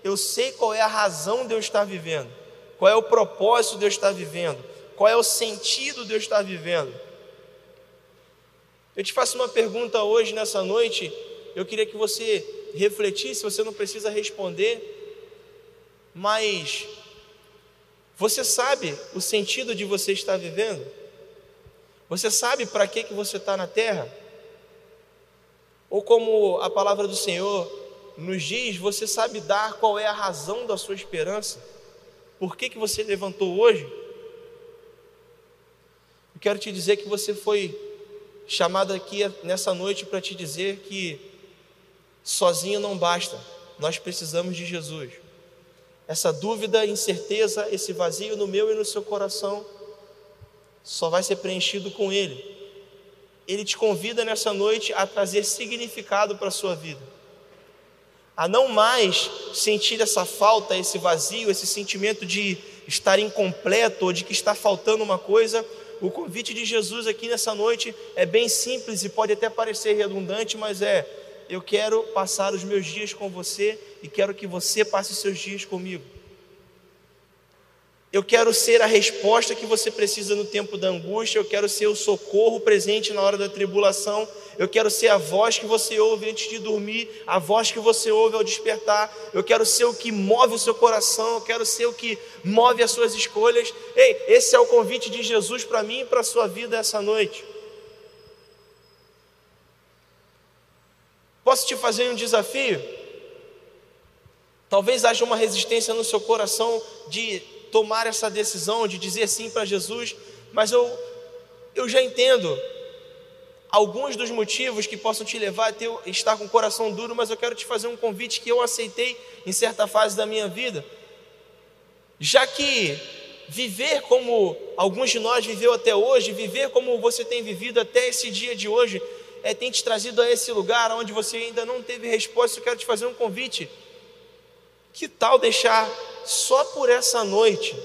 eu sei qual é a razão de eu estar vivendo, qual é o propósito de eu estar vivendo, qual é o sentido de eu estar vivendo. Eu te faço uma pergunta hoje, nessa noite, eu queria que você refletisse, você não precisa responder, mas você sabe o sentido de você estar vivendo? Você sabe para que, que você está na terra? Ou como a palavra do Senhor nos diz, você sabe dar qual é a razão da sua esperança? Por que, que você levantou hoje? Eu quero te dizer que você foi chamado aqui nessa noite para te dizer que sozinho não basta, nós precisamos de Jesus. Essa dúvida, incerteza, esse vazio no meu e no seu coração, só vai ser preenchido com Ele. Ele te convida nessa noite a trazer significado para a sua vida, a não mais sentir essa falta, esse vazio, esse sentimento de estar incompleto ou de que está faltando uma coisa. O convite de Jesus aqui nessa noite é bem simples e pode até parecer redundante, mas é eu quero passar os meus dias com você e quero que você passe os seus dias comigo. Eu quero ser a resposta que você precisa no tempo da angústia, eu quero ser o socorro presente na hora da tribulação, eu quero ser a voz que você ouve antes de dormir, a voz que você ouve ao despertar, eu quero ser o que move o seu coração, eu quero ser o que move as suas escolhas. Ei, esse é o convite de Jesus para mim e para a sua vida essa noite. Posso te fazer um desafio? Talvez haja uma resistência no seu coração de tomar essa decisão, de dizer sim para Jesus, mas eu, eu já entendo alguns dos motivos que possam te levar a ter, estar com o coração duro, mas eu quero te fazer um convite que eu aceitei em certa fase da minha vida. Já que viver como alguns de nós viveu até hoje, viver como você tem vivido até esse dia de hoje, é, tem te trazido a esse lugar onde você ainda não teve resposta, eu quero te fazer um convite. Que tal deixar só por essa noite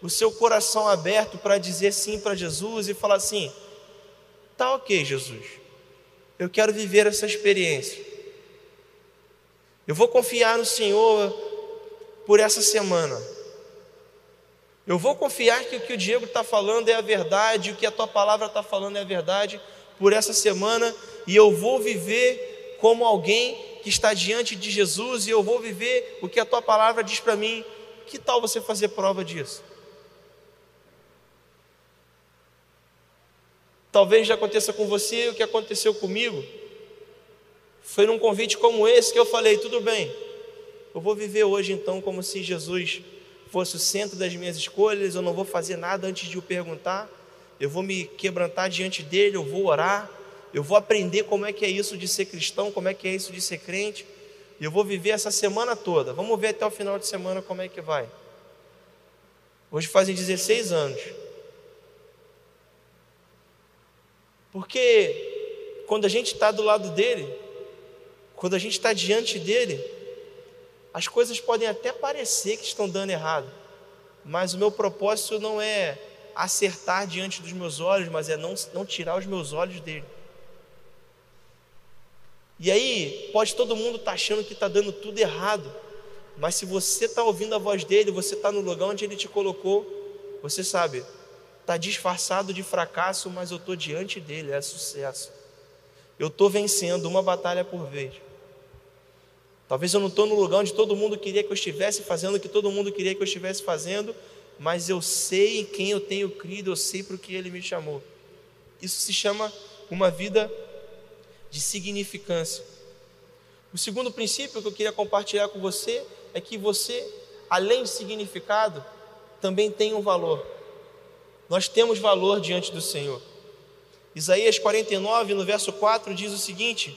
o seu coração aberto para dizer sim para Jesus e falar assim: tá ok, Jesus, eu quero viver essa experiência. Eu vou confiar no Senhor por essa semana. Eu vou confiar que o que o Diego está falando é a verdade, o que a tua palavra está falando é a verdade por essa semana e eu vou viver como alguém que está diante de Jesus e eu vou viver o que a tua palavra diz para mim. Que tal você fazer prova disso? Talvez já aconteça com você o que aconteceu comigo. Foi num convite como esse que eu falei: tudo bem, eu vou viver hoje então como se Jesus fosse o centro das minhas escolhas, eu não vou fazer nada antes de o perguntar eu vou me quebrantar diante dele, eu vou orar, eu vou aprender como é que é isso de ser cristão, como é que é isso de ser crente, e eu vou viver essa semana toda. Vamos ver até o final de semana como é que vai. Hoje fazem 16 anos. Porque quando a gente está do lado dele, quando a gente está diante dele, as coisas podem até parecer que estão dando errado, mas o meu propósito não é acertar diante dos meus olhos, mas é não, não tirar os meus olhos dele. E aí, pode todo mundo estar tá achando que está dando tudo errado, mas se você está ouvindo a voz dele, você está no lugar onde ele te colocou, você sabe, está disfarçado de fracasso, mas eu estou diante dele, é sucesso. Eu estou vencendo uma batalha por vez. Talvez eu não estou no lugar onde todo mundo queria que eu estivesse fazendo o que todo mundo queria que eu estivesse fazendo, mas eu sei em quem eu tenho crido, eu sei para o que ele me chamou. Isso se chama uma vida de significância. O segundo princípio que eu queria compartilhar com você é que você, além de significado, também tem um valor. Nós temos valor diante do Senhor. Isaías 49, no verso 4, diz o seguinte: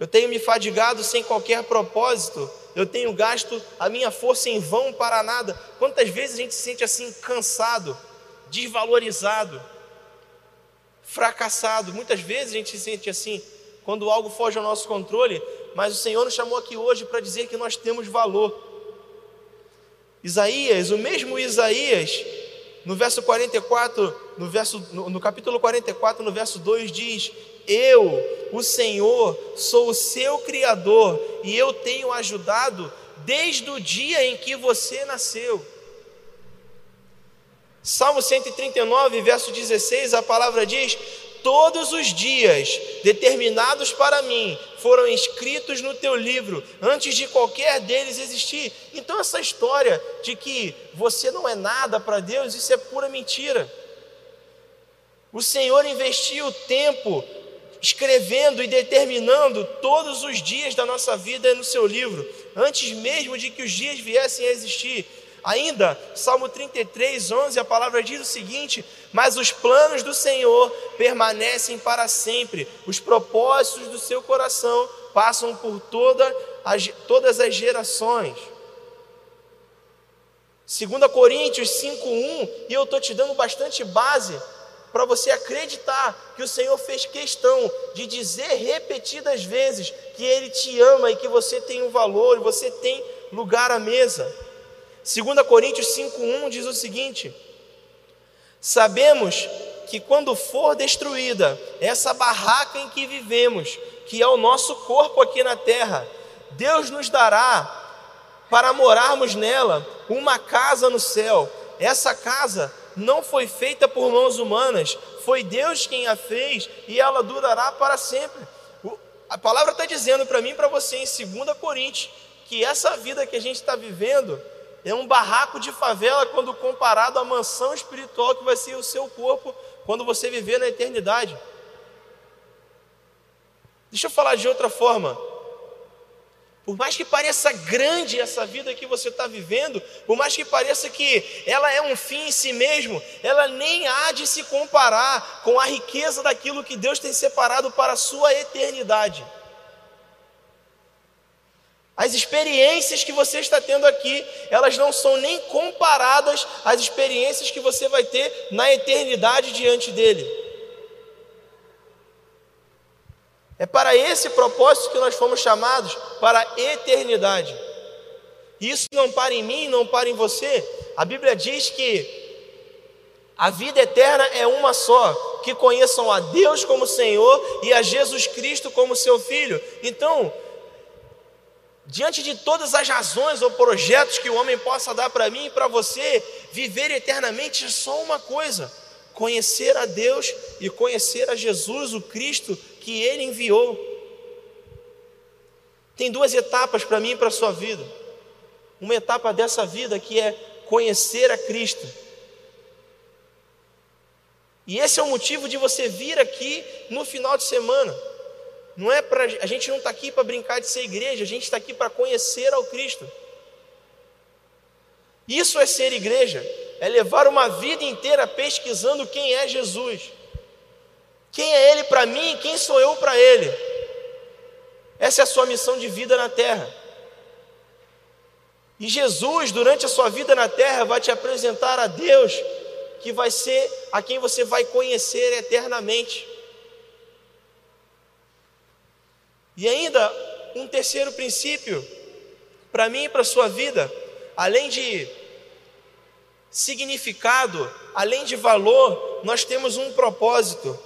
Eu tenho me fadigado sem qualquer propósito, eu tenho gasto a minha força em vão para nada. Quantas vezes a gente se sente assim cansado, desvalorizado, fracassado? Muitas vezes a gente se sente assim, quando algo foge ao nosso controle, mas o Senhor nos chamou aqui hoje para dizer que nós temos valor. Isaías, o mesmo Isaías, no verso 44, no, verso, no, no capítulo 44, no verso 2, diz: Eu, o Senhor, sou o seu Criador e eu tenho ajudado desde o dia em que você nasceu. Salmo 139, verso 16, a palavra diz: Todos os dias determinados para mim foram escritos no teu livro, antes de qualquer deles existir. Então, essa história de que você não é nada para Deus, isso é pura mentira. O Senhor investiu tempo escrevendo e determinando todos os dias da nossa vida no seu livro, antes mesmo de que os dias viessem a existir. Ainda, Salmo 33, 11, a palavra diz o seguinte: Mas os planos do Senhor permanecem para sempre, os propósitos do seu coração passam por toda as, todas as gerações. 2 Coríntios 5,1, e eu estou te dando bastante base para você acreditar que o Senhor fez questão de dizer repetidas vezes que Ele te ama e que você tem um valor você tem lugar à mesa. 2 Coríntios 5,1 diz o seguinte: Sabemos que quando for destruída essa barraca em que vivemos, que é o nosso corpo aqui na terra, Deus nos dará para morarmos nela uma casa no céu. Essa casa não foi feita por mãos humanas, foi Deus quem a fez e ela durará para sempre. A palavra está dizendo para mim e para você em 2 Coríntios que essa vida que a gente está vivendo é um barraco de favela quando comparado à mansão espiritual que vai ser o seu corpo quando você viver na eternidade. Deixa eu falar de outra forma. Por mais que pareça grande essa vida que você está vivendo, por mais que pareça que ela é um fim em si mesmo, ela nem há de se comparar com a riqueza daquilo que Deus tem separado para a sua eternidade. As experiências que você está tendo aqui, elas não são nem comparadas às experiências que você vai ter na eternidade diante dele. É para esse propósito que nós fomos chamados para a eternidade. Isso não para em mim, não para em você. A Bíblia diz que a vida eterna é uma só, que conheçam a Deus como Senhor e a Jesus Cristo como seu Filho. Então, diante de todas as razões ou projetos que o homem possa dar para mim e para você, viver eternamente é só uma coisa: conhecer a Deus e conhecer a Jesus, o Cristo que Ele enviou. Tem duas etapas para mim e para a sua vida. Uma etapa dessa vida que é conhecer a Cristo. E esse é o motivo de você vir aqui no final de semana. Não é para a gente não está aqui para brincar de ser igreja, a gente está aqui para conhecer ao Cristo. Isso é ser igreja, é levar uma vida inteira pesquisando quem é Jesus. Quem é Ele para mim, quem sou eu para Ele. Essa é a sua missão de vida na terra. E Jesus, durante a sua vida na terra, vai te apresentar a Deus, que vai ser a quem você vai conhecer eternamente. E ainda um terceiro princípio, para mim e para sua vida, além de significado, além de valor, nós temos um propósito.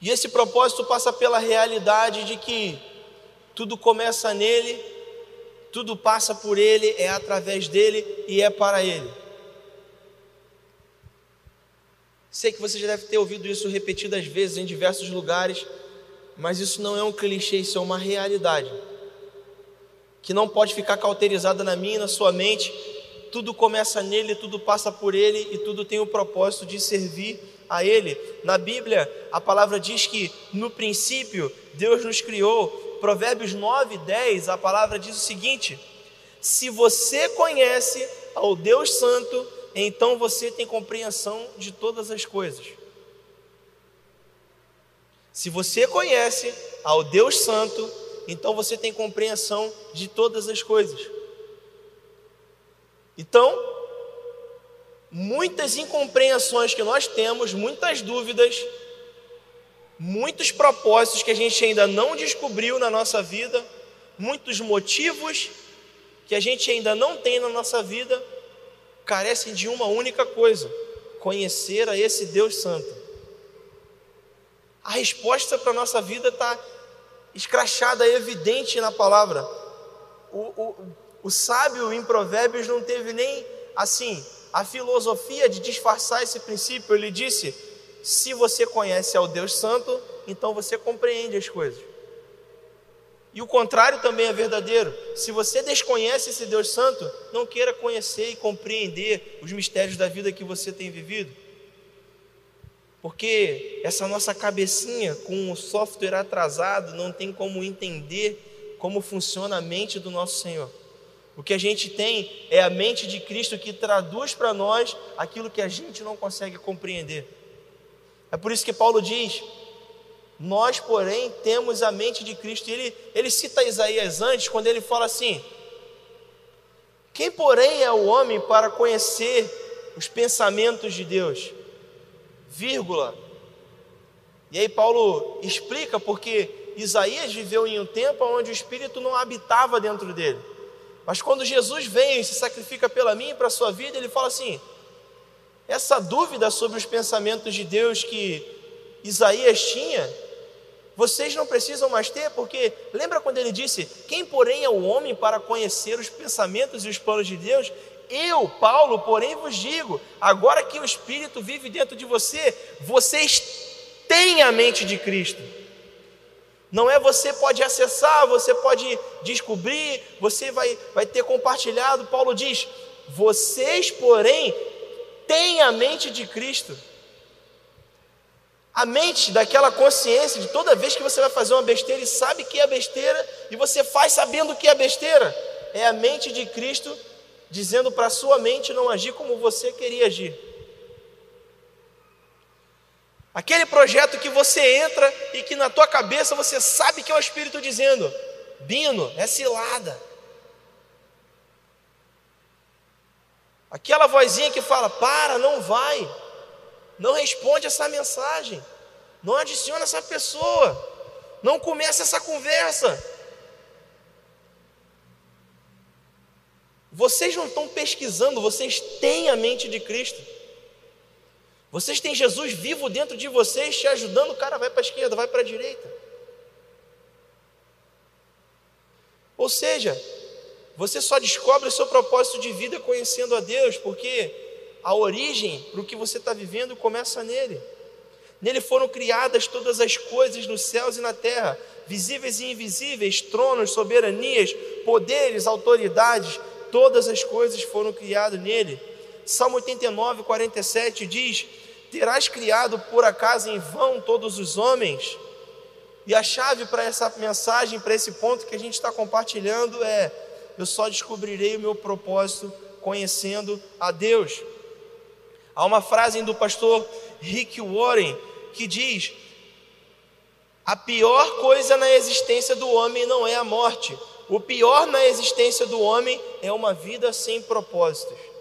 E esse propósito passa pela realidade de que tudo começa nele, tudo passa por ele, é através dele e é para ele. Sei que você já deve ter ouvido isso repetidas vezes em diversos lugares, Mas isso não é um clichê, isso é uma realidade. Que não pode ficar cauterizada na minha e na sua mente. Tudo começa nele, tudo passa por ele e tudo tem o propósito de servir a ele. Na Bíblia, a palavra diz que no princípio Deus nos criou. Provérbios 9, 10, a palavra diz o seguinte: Se você conhece ao Deus Santo, então você tem compreensão de todas as coisas. Se você conhece ao Deus Santo, então você tem compreensão de todas as coisas. Então, muitas incompreensões que nós temos, muitas dúvidas, muitos propósitos que a gente ainda não descobriu na nossa vida, muitos motivos que a gente ainda não tem na nossa vida, carecem de uma única coisa: conhecer a esse Deus Santo. A resposta para a nossa vida está escrachada, evidente na palavra. O, o, o sábio em Provérbios não teve nem assim a filosofia de disfarçar esse princípio. Ele disse: se você conhece ao Deus Santo, então você compreende as coisas. E o contrário também é verdadeiro. Se você desconhece esse Deus Santo, não queira conhecer e compreender os mistérios da vida que você tem vivido. Porque essa nossa cabecinha com o software atrasado não tem como entender como funciona a mente do nosso Senhor. O que a gente tem é a mente de Cristo que traduz para nós aquilo que a gente não consegue compreender. É por isso que Paulo diz: Nós, porém, temos a mente de Cristo. E ele, ele cita Isaías antes, quando ele fala assim: Quem, porém, é o homem para conhecer os pensamentos de Deus? vírgula. E aí Paulo explica porque Isaías viveu em um tempo onde o Espírito não habitava dentro dele. Mas quando Jesus vem e se sacrifica pela mim e para a sua vida, ele fala assim: essa dúvida sobre os pensamentos de Deus que Isaías tinha, vocês não precisam mais ter, porque lembra quando ele disse: Quem, porém, é o homem para conhecer os pensamentos e os planos de Deus? Eu, Paulo, porém vos digo: agora que o Espírito vive dentro de você, vocês têm a mente de Cristo. Não é você pode acessar, você pode descobrir, você vai, vai ter compartilhado. Paulo diz: vocês, porém, têm a mente de Cristo. A mente daquela consciência de toda vez que você vai fazer uma besteira e sabe que é besteira, e você faz sabendo que é besteira, é a mente de Cristo dizendo para a sua mente não agir como você queria agir. Aquele projeto que você entra e que na tua cabeça você sabe que é o Espírito dizendo: Bino, é cilada. Aquela vozinha que fala: Para, não vai. Não responde essa mensagem. Não adiciona essa pessoa. Não começa essa conversa. Vocês não estão pesquisando, vocês têm a mente de Cristo. Vocês têm Jesus vivo dentro de vocês, te ajudando. O cara vai para a esquerda, vai para a direita. Ou seja, você só descobre o seu propósito de vida conhecendo a Deus, porque a origem para o que você está vivendo começa nele. Nele foram criadas todas as coisas nos céus e na terra, visíveis e invisíveis, tronos, soberanias, poderes, autoridades todas as coisas foram criadas nele. Salmo 89, 47 diz: Terás criado por acaso em vão todos os homens? E a chave para essa mensagem, para esse ponto que a gente está compartilhando é: eu só descobrirei o meu propósito conhecendo a Deus. Há uma frase do pastor Rick Warren que diz: A pior coisa na existência do homem não é a morte, o pior na existência do homem é uma vida sem propósitos.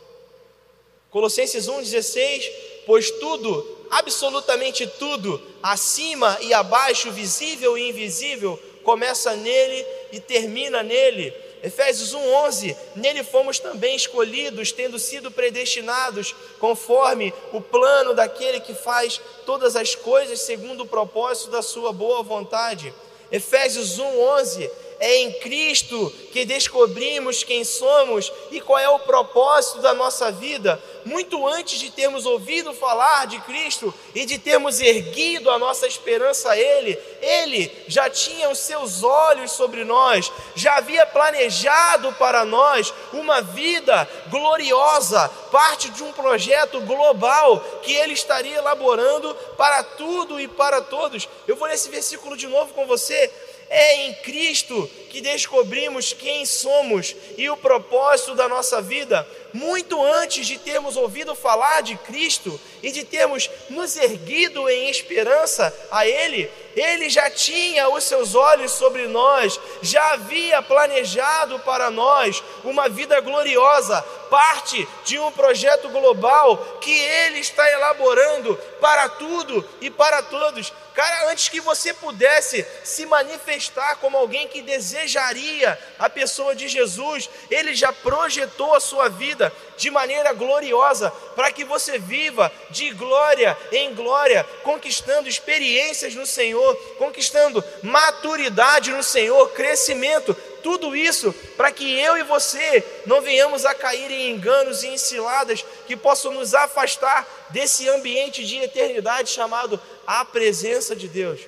Colossenses 1,16: Pois tudo, absolutamente tudo, acima e abaixo, visível e invisível, começa nele e termina nele. Efésios 1:11, nele fomos também escolhidos, tendo sido predestinados conforme o plano daquele que faz todas as coisas segundo o propósito da sua boa vontade. Efésios 1:11, é em Cristo que descobrimos quem somos e qual é o propósito da nossa vida. Muito antes de termos ouvido falar de Cristo e de termos erguido a nossa esperança a Ele, Ele já tinha os seus olhos sobre nós, já havia planejado para nós uma vida gloriosa, parte de um projeto global que Ele estaria elaborando para tudo e para todos. Eu vou ler esse versículo de novo com você. É em Cristo que descobrimos quem somos e o propósito da nossa vida, muito antes de termos ouvido falar de Cristo e de termos nos erguido em esperança a Ele, Ele já tinha os seus olhos sobre nós, já havia planejado para nós uma vida gloriosa, parte de um projeto global que Ele está elaborando para tudo e para todos. Cara, antes que você pudesse se manifestar como alguém que desejaria a pessoa de Jesus, Ele já projetou a sua vida de maneira gloriosa, para que você viva de glória em glória, conquistando experiências no Senhor, conquistando maturidade no Senhor, crescimento, tudo isso para que eu e você não venhamos a cair em enganos e enciladas que possam nos afastar desse ambiente de eternidade chamado a presença de Deus.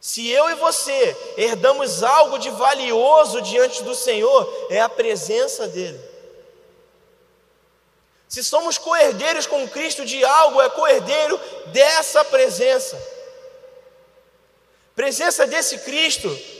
Se eu e você herdamos algo de valioso diante do Senhor, é a presença dEle. Se somos coerdeiros com Cristo de algo, é coerdeiro dessa presença. Presença desse Cristo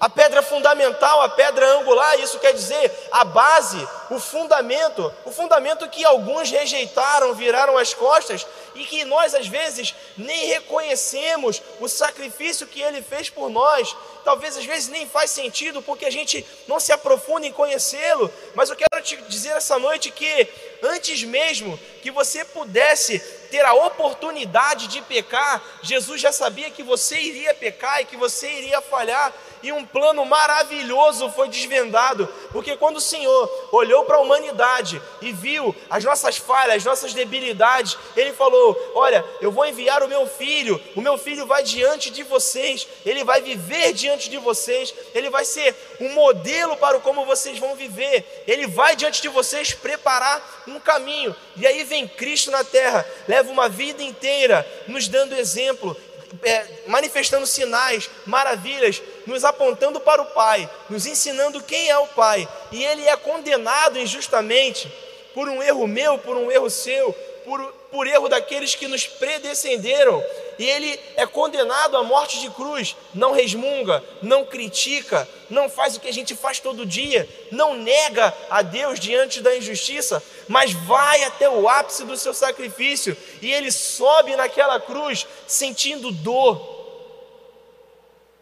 a pedra fundamental, a pedra angular, isso quer dizer a base, o fundamento, o fundamento que alguns rejeitaram, viraram as costas e que nós às vezes nem reconhecemos o sacrifício que ele fez por nós. Talvez às vezes nem faz sentido porque a gente não se aprofunda em conhecê-lo, mas eu quero te dizer essa noite que antes mesmo que você pudesse ter a oportunidade de pecar, Jesus já sabia que você iria pecar e que você iria falhar e um plano maravilhoso foi desvendado, porque quando o Senhor olhou para a humanidade e viu as nossas falhas, as nossas debilidades, Ele falou: Olha, eu vou enviar o meu filho, o meu filho vai diante de vocês, ele vai viver diante de vocês, ele vai ser um modelo para como vocês vão viver, ele vai diante de vocês preparar um caminho, e aí vem Cristo na terra, leva uma vida inteira nos dando exemplo, é, manifestando sinais, maravilhas, nos apontando para o Pai, nos ensinando quem é o Pai, e ele é condenado injustamente por um erro meu, por um erro seu, por, por erro daqueles que nos predescenderam, e ele é condenado à morte de cruz, não resmunga, não critica, não faz o que a gente faz todo dia, não nega a Deus diante da injustiça, mas vai até o ápice do seu sacrifício, e ele sobe naquela cruz sentindo dor,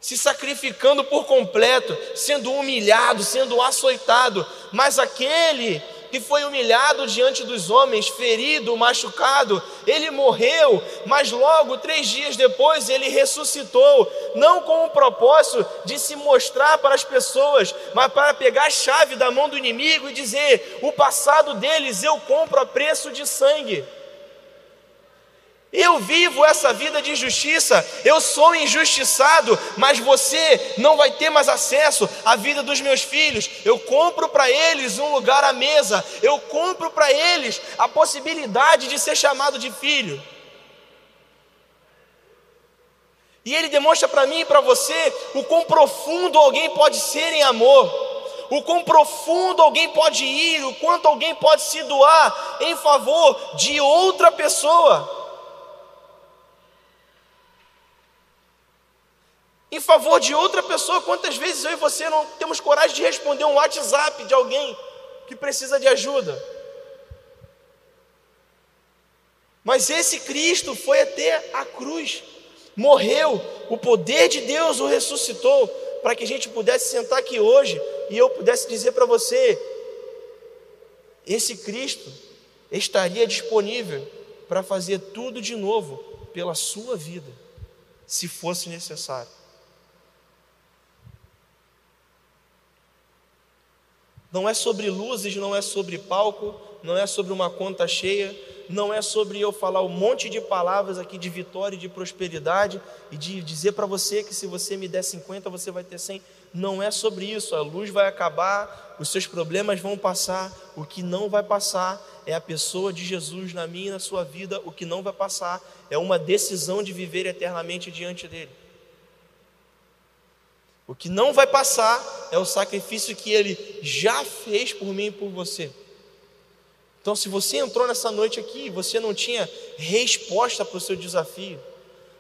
se sacrificando por completo, sendo humilhado, sendo açoitado, mas aquele que foi humilhado diante dos homens, ferido, machucado, ele morreu, mas logo, três dias depois, ele ressuscitou, não com o propósito de se mostrar para as pessoas, mas para pegar a chave da mão do inimigo e dizer: o passado deles eu compro a preço de sangue. Eu vivo essa vida de justiça, eu sou injustiçado, mas você não vai ter mais acesso à vida dos meus filhos. Eu compro para eles um lugar à mesa, eu compro para eles a possibilidade de ser chamado de filho. E ele demonstra para mim e para você o quão profundo alguém pode ser em amor, o quão profundo alguém pode ir, o quanto alguém pode se doar em favor de outra pessoa. Em favor de outra pessoa. Quantas vezes eu e você não temos coragem de responder um WhatsApp de alguém que precisa de ajuda? Mas esse Cristo foi até a cruz, morreu, o poder de Deus o ressuscitou, para que a gente pudesse sentar aqui hoje e eu pudesse dizer para você: esse Cristo estaria disponível para fazer tudo de novo pela sua vida, se fosse necessário. Não é sobre luzes, não é sobre palco, não é sobre uma conta cheia, não é sobre eu falar um monte de palavras aqui de vitória e de prosperidade e de dizer para você que se você me der 50 você vai ter 100. Não é sobre isso. A luz vai acabar, os seus problemas vão passar. O que não vai passar é a pessoa de Jesus na minha e na sua vida. O que não vai passar é uma decisão de viver eternamente diante dele. O que não vai passar é o sacrifício que ele já fez por mim e por você. Então, se você entrou nessa noite aqui e você não tinha resposta para o seu desafio,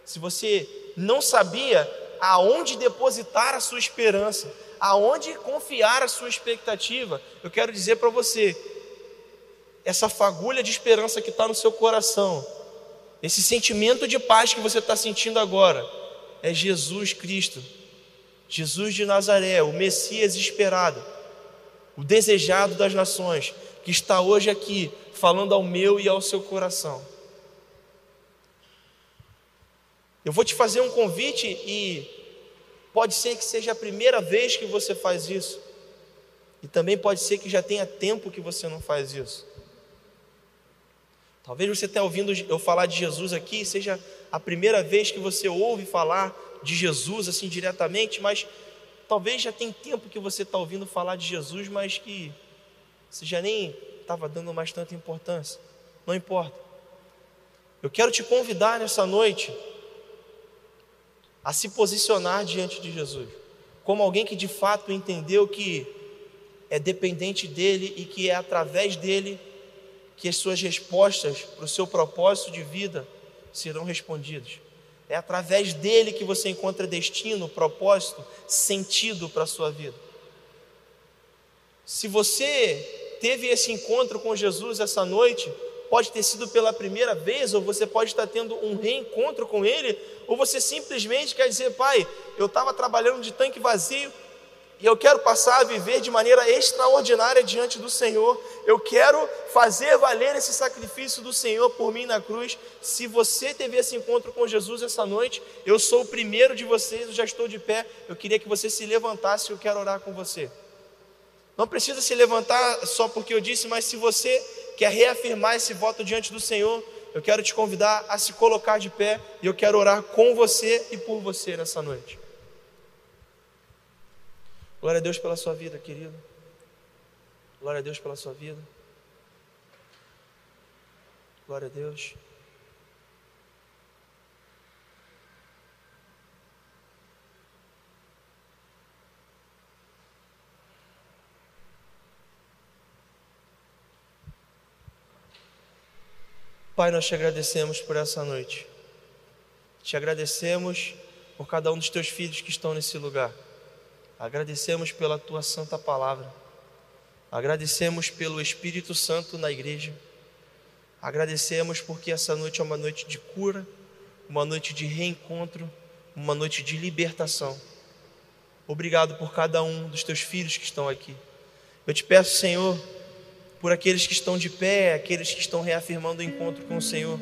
se você não sabia aonde depositar a sua esperança, aonde confiar a sua expectativa, eu quero dizer para você: essa fagulha de esperança que está no seu coração, esse sentimento de paz que você está sentindo agora, é Jesus Cristo Jesus de Nazaré, o Messias esperado, o desejado das nações, que está hoje aqui falando ao meu e ao seu coração. Eu vou te fazer um convite e pode ser que seja a primeira vez que você faz isso, e também pode ser que já tenha tempo que você não faz isso. Talvez você tenha ouvindo eu falar de Jesus aqui, seja a primeira vez que você ouve falar de Jesus assim diretamente, mas talvez já tem tempo que você está ouvindo falar de Jesus, mas que você já nem estava dando mais tanta importância. Não importa. Eu quero te convidar nessa noite a se posicionar diante de Jesus, como alguém que de fato entendeu que é dependente dele e que é através dele que as suas respostas para o seu propósito de vida serão respondidas. É através dele que você encontra destino, propósito, sentido para a sua vida. Se você teve esse encontro com Jesus essa noite, pode ter sido pela primeira vez, ou você pode estar tendo um reencontro com Ele, ou você simplesmente quer dizer, Pai, eu estava trabalhando de tanque vazio, e eu quero passar a viver de maneira extraordinária diante do Senhor. Eu quero fazer valer esse sacrifício do Senhor por mim na cruz. Se você teve esse encontro com Jesus essa noite, eu sou o primeiro de vocês, eu já estou de pé. Eu queria que você se levantasse, eu quero orar com você. Não precisa se levantar só porque eu disse, mas se você quer reafirmar esse voto diante do Senhor, eu quero te convidar a se colocar de pé e eu quero orar com você e por você nessa noite. Glória a Deus pela sua vida, querido. Glória a Deus pela sua vida. Glória a Deus. Pai, nós te agradecemos por essa noite. Te agradecemos por cada um dos teus filhos que estão nesse lugar. Agradecemos pela tua santa palavra. Agradecemos pelo Espírito Santo na igreja. Agradecemos porque essa noite é uma noite de cura, uma noite de reencontro, uma noite de libertação. Obrigado por cada um dos teus filhos que estão aqui. Eu te peço, Senhor, por aqueles que estão de pé, aqueles que estão reafirmando o encontro com o Senhor.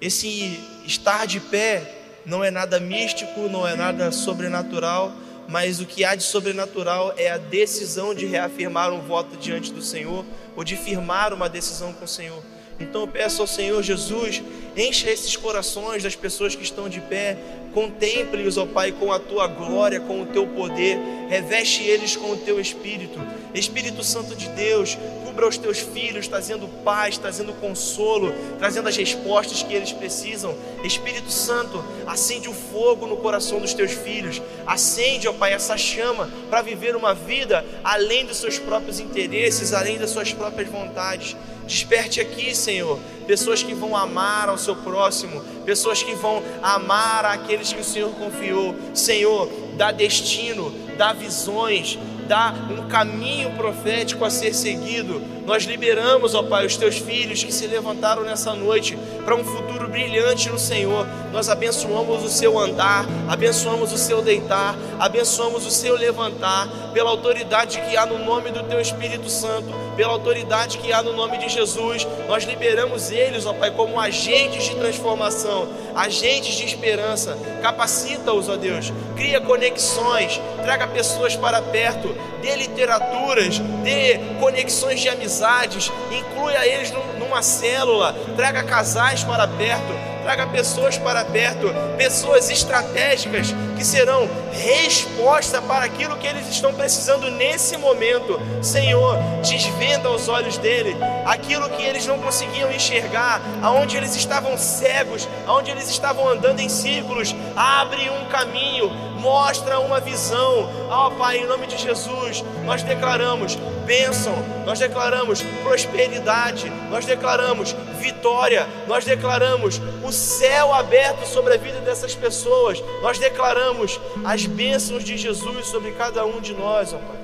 Esse estar de pé não é nada místico, não é nada sobrenatural mas o que há de sobrenatural é a decisão de reafirmar um voto diante do Senhor ou de firmar uma decisão com o Senhor. Então eu peço ao Senhor Jesus, encha esses corações das pessoas que estão de pé, contemple-os, ó Pai, com a tua glória, com o teu poder, reveste eles com o teu espírito. Espírito Santo de Deus, cubra os teus filhos, trazendo paz, trazendo consolo, trazendo as respostas que eles precisam. Espírito Santo, acende o fogo no coração dos teus filhos, acende, ó Pai, essa chama para viver uma vida além dos seus próprios interesses, além das suas próprias vontades. Desperte aqui, Senhor, pessoas que vão amar ao seu próximo, pessoas que vão amar aqueles que o Senhor confiou. Senhor, dá destino, dá visões, dá um caminho profético a ser seguido. Nós liberamos, ó Pai, os teus filhos que se levantaram nessa noite para um futuro brilhante no Senhor. Nós abençoamos o seu andar, abençoamos o seu deitar, abençoamos o seu levantar, pela autoridade que há no nome do teu Espírito Santo, pela autoridade que há no nome de Jesus. Nós liberamos eles, ó Pai, como agentes de transformação, agentes de esperança. Capacita-os, ó Deus, cria conexões, traga pessoas para perto, dê literaturas, dê conexões de amizades, inclua eles numa célula, traga casais para perto, traga pessoas para perto, pessoas estratégicas que serão resposta para aquilo que eles estão precisando nesse momento. Senhor, desvenda os olhos dele, aquilo que eles não conseguiam enxergar, aonde eles estavam cegos, aonde eles estavam andando em círculos, abre um caminho, mostra uma visão. Ó oh, Pai, em nome de Jesus, nós declaramos bênção, nós declaramos prosperidade, nós declaramos vitória, nós declaramos o céu aberto sobre a vida dessas pessoas, nós declaramos as bênçãos de Jesus sobre cada um de nós, ó oh, Pai.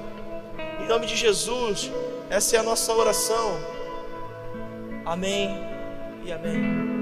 Em nome de Jesus, essa é a nossa oração. Amém e amém.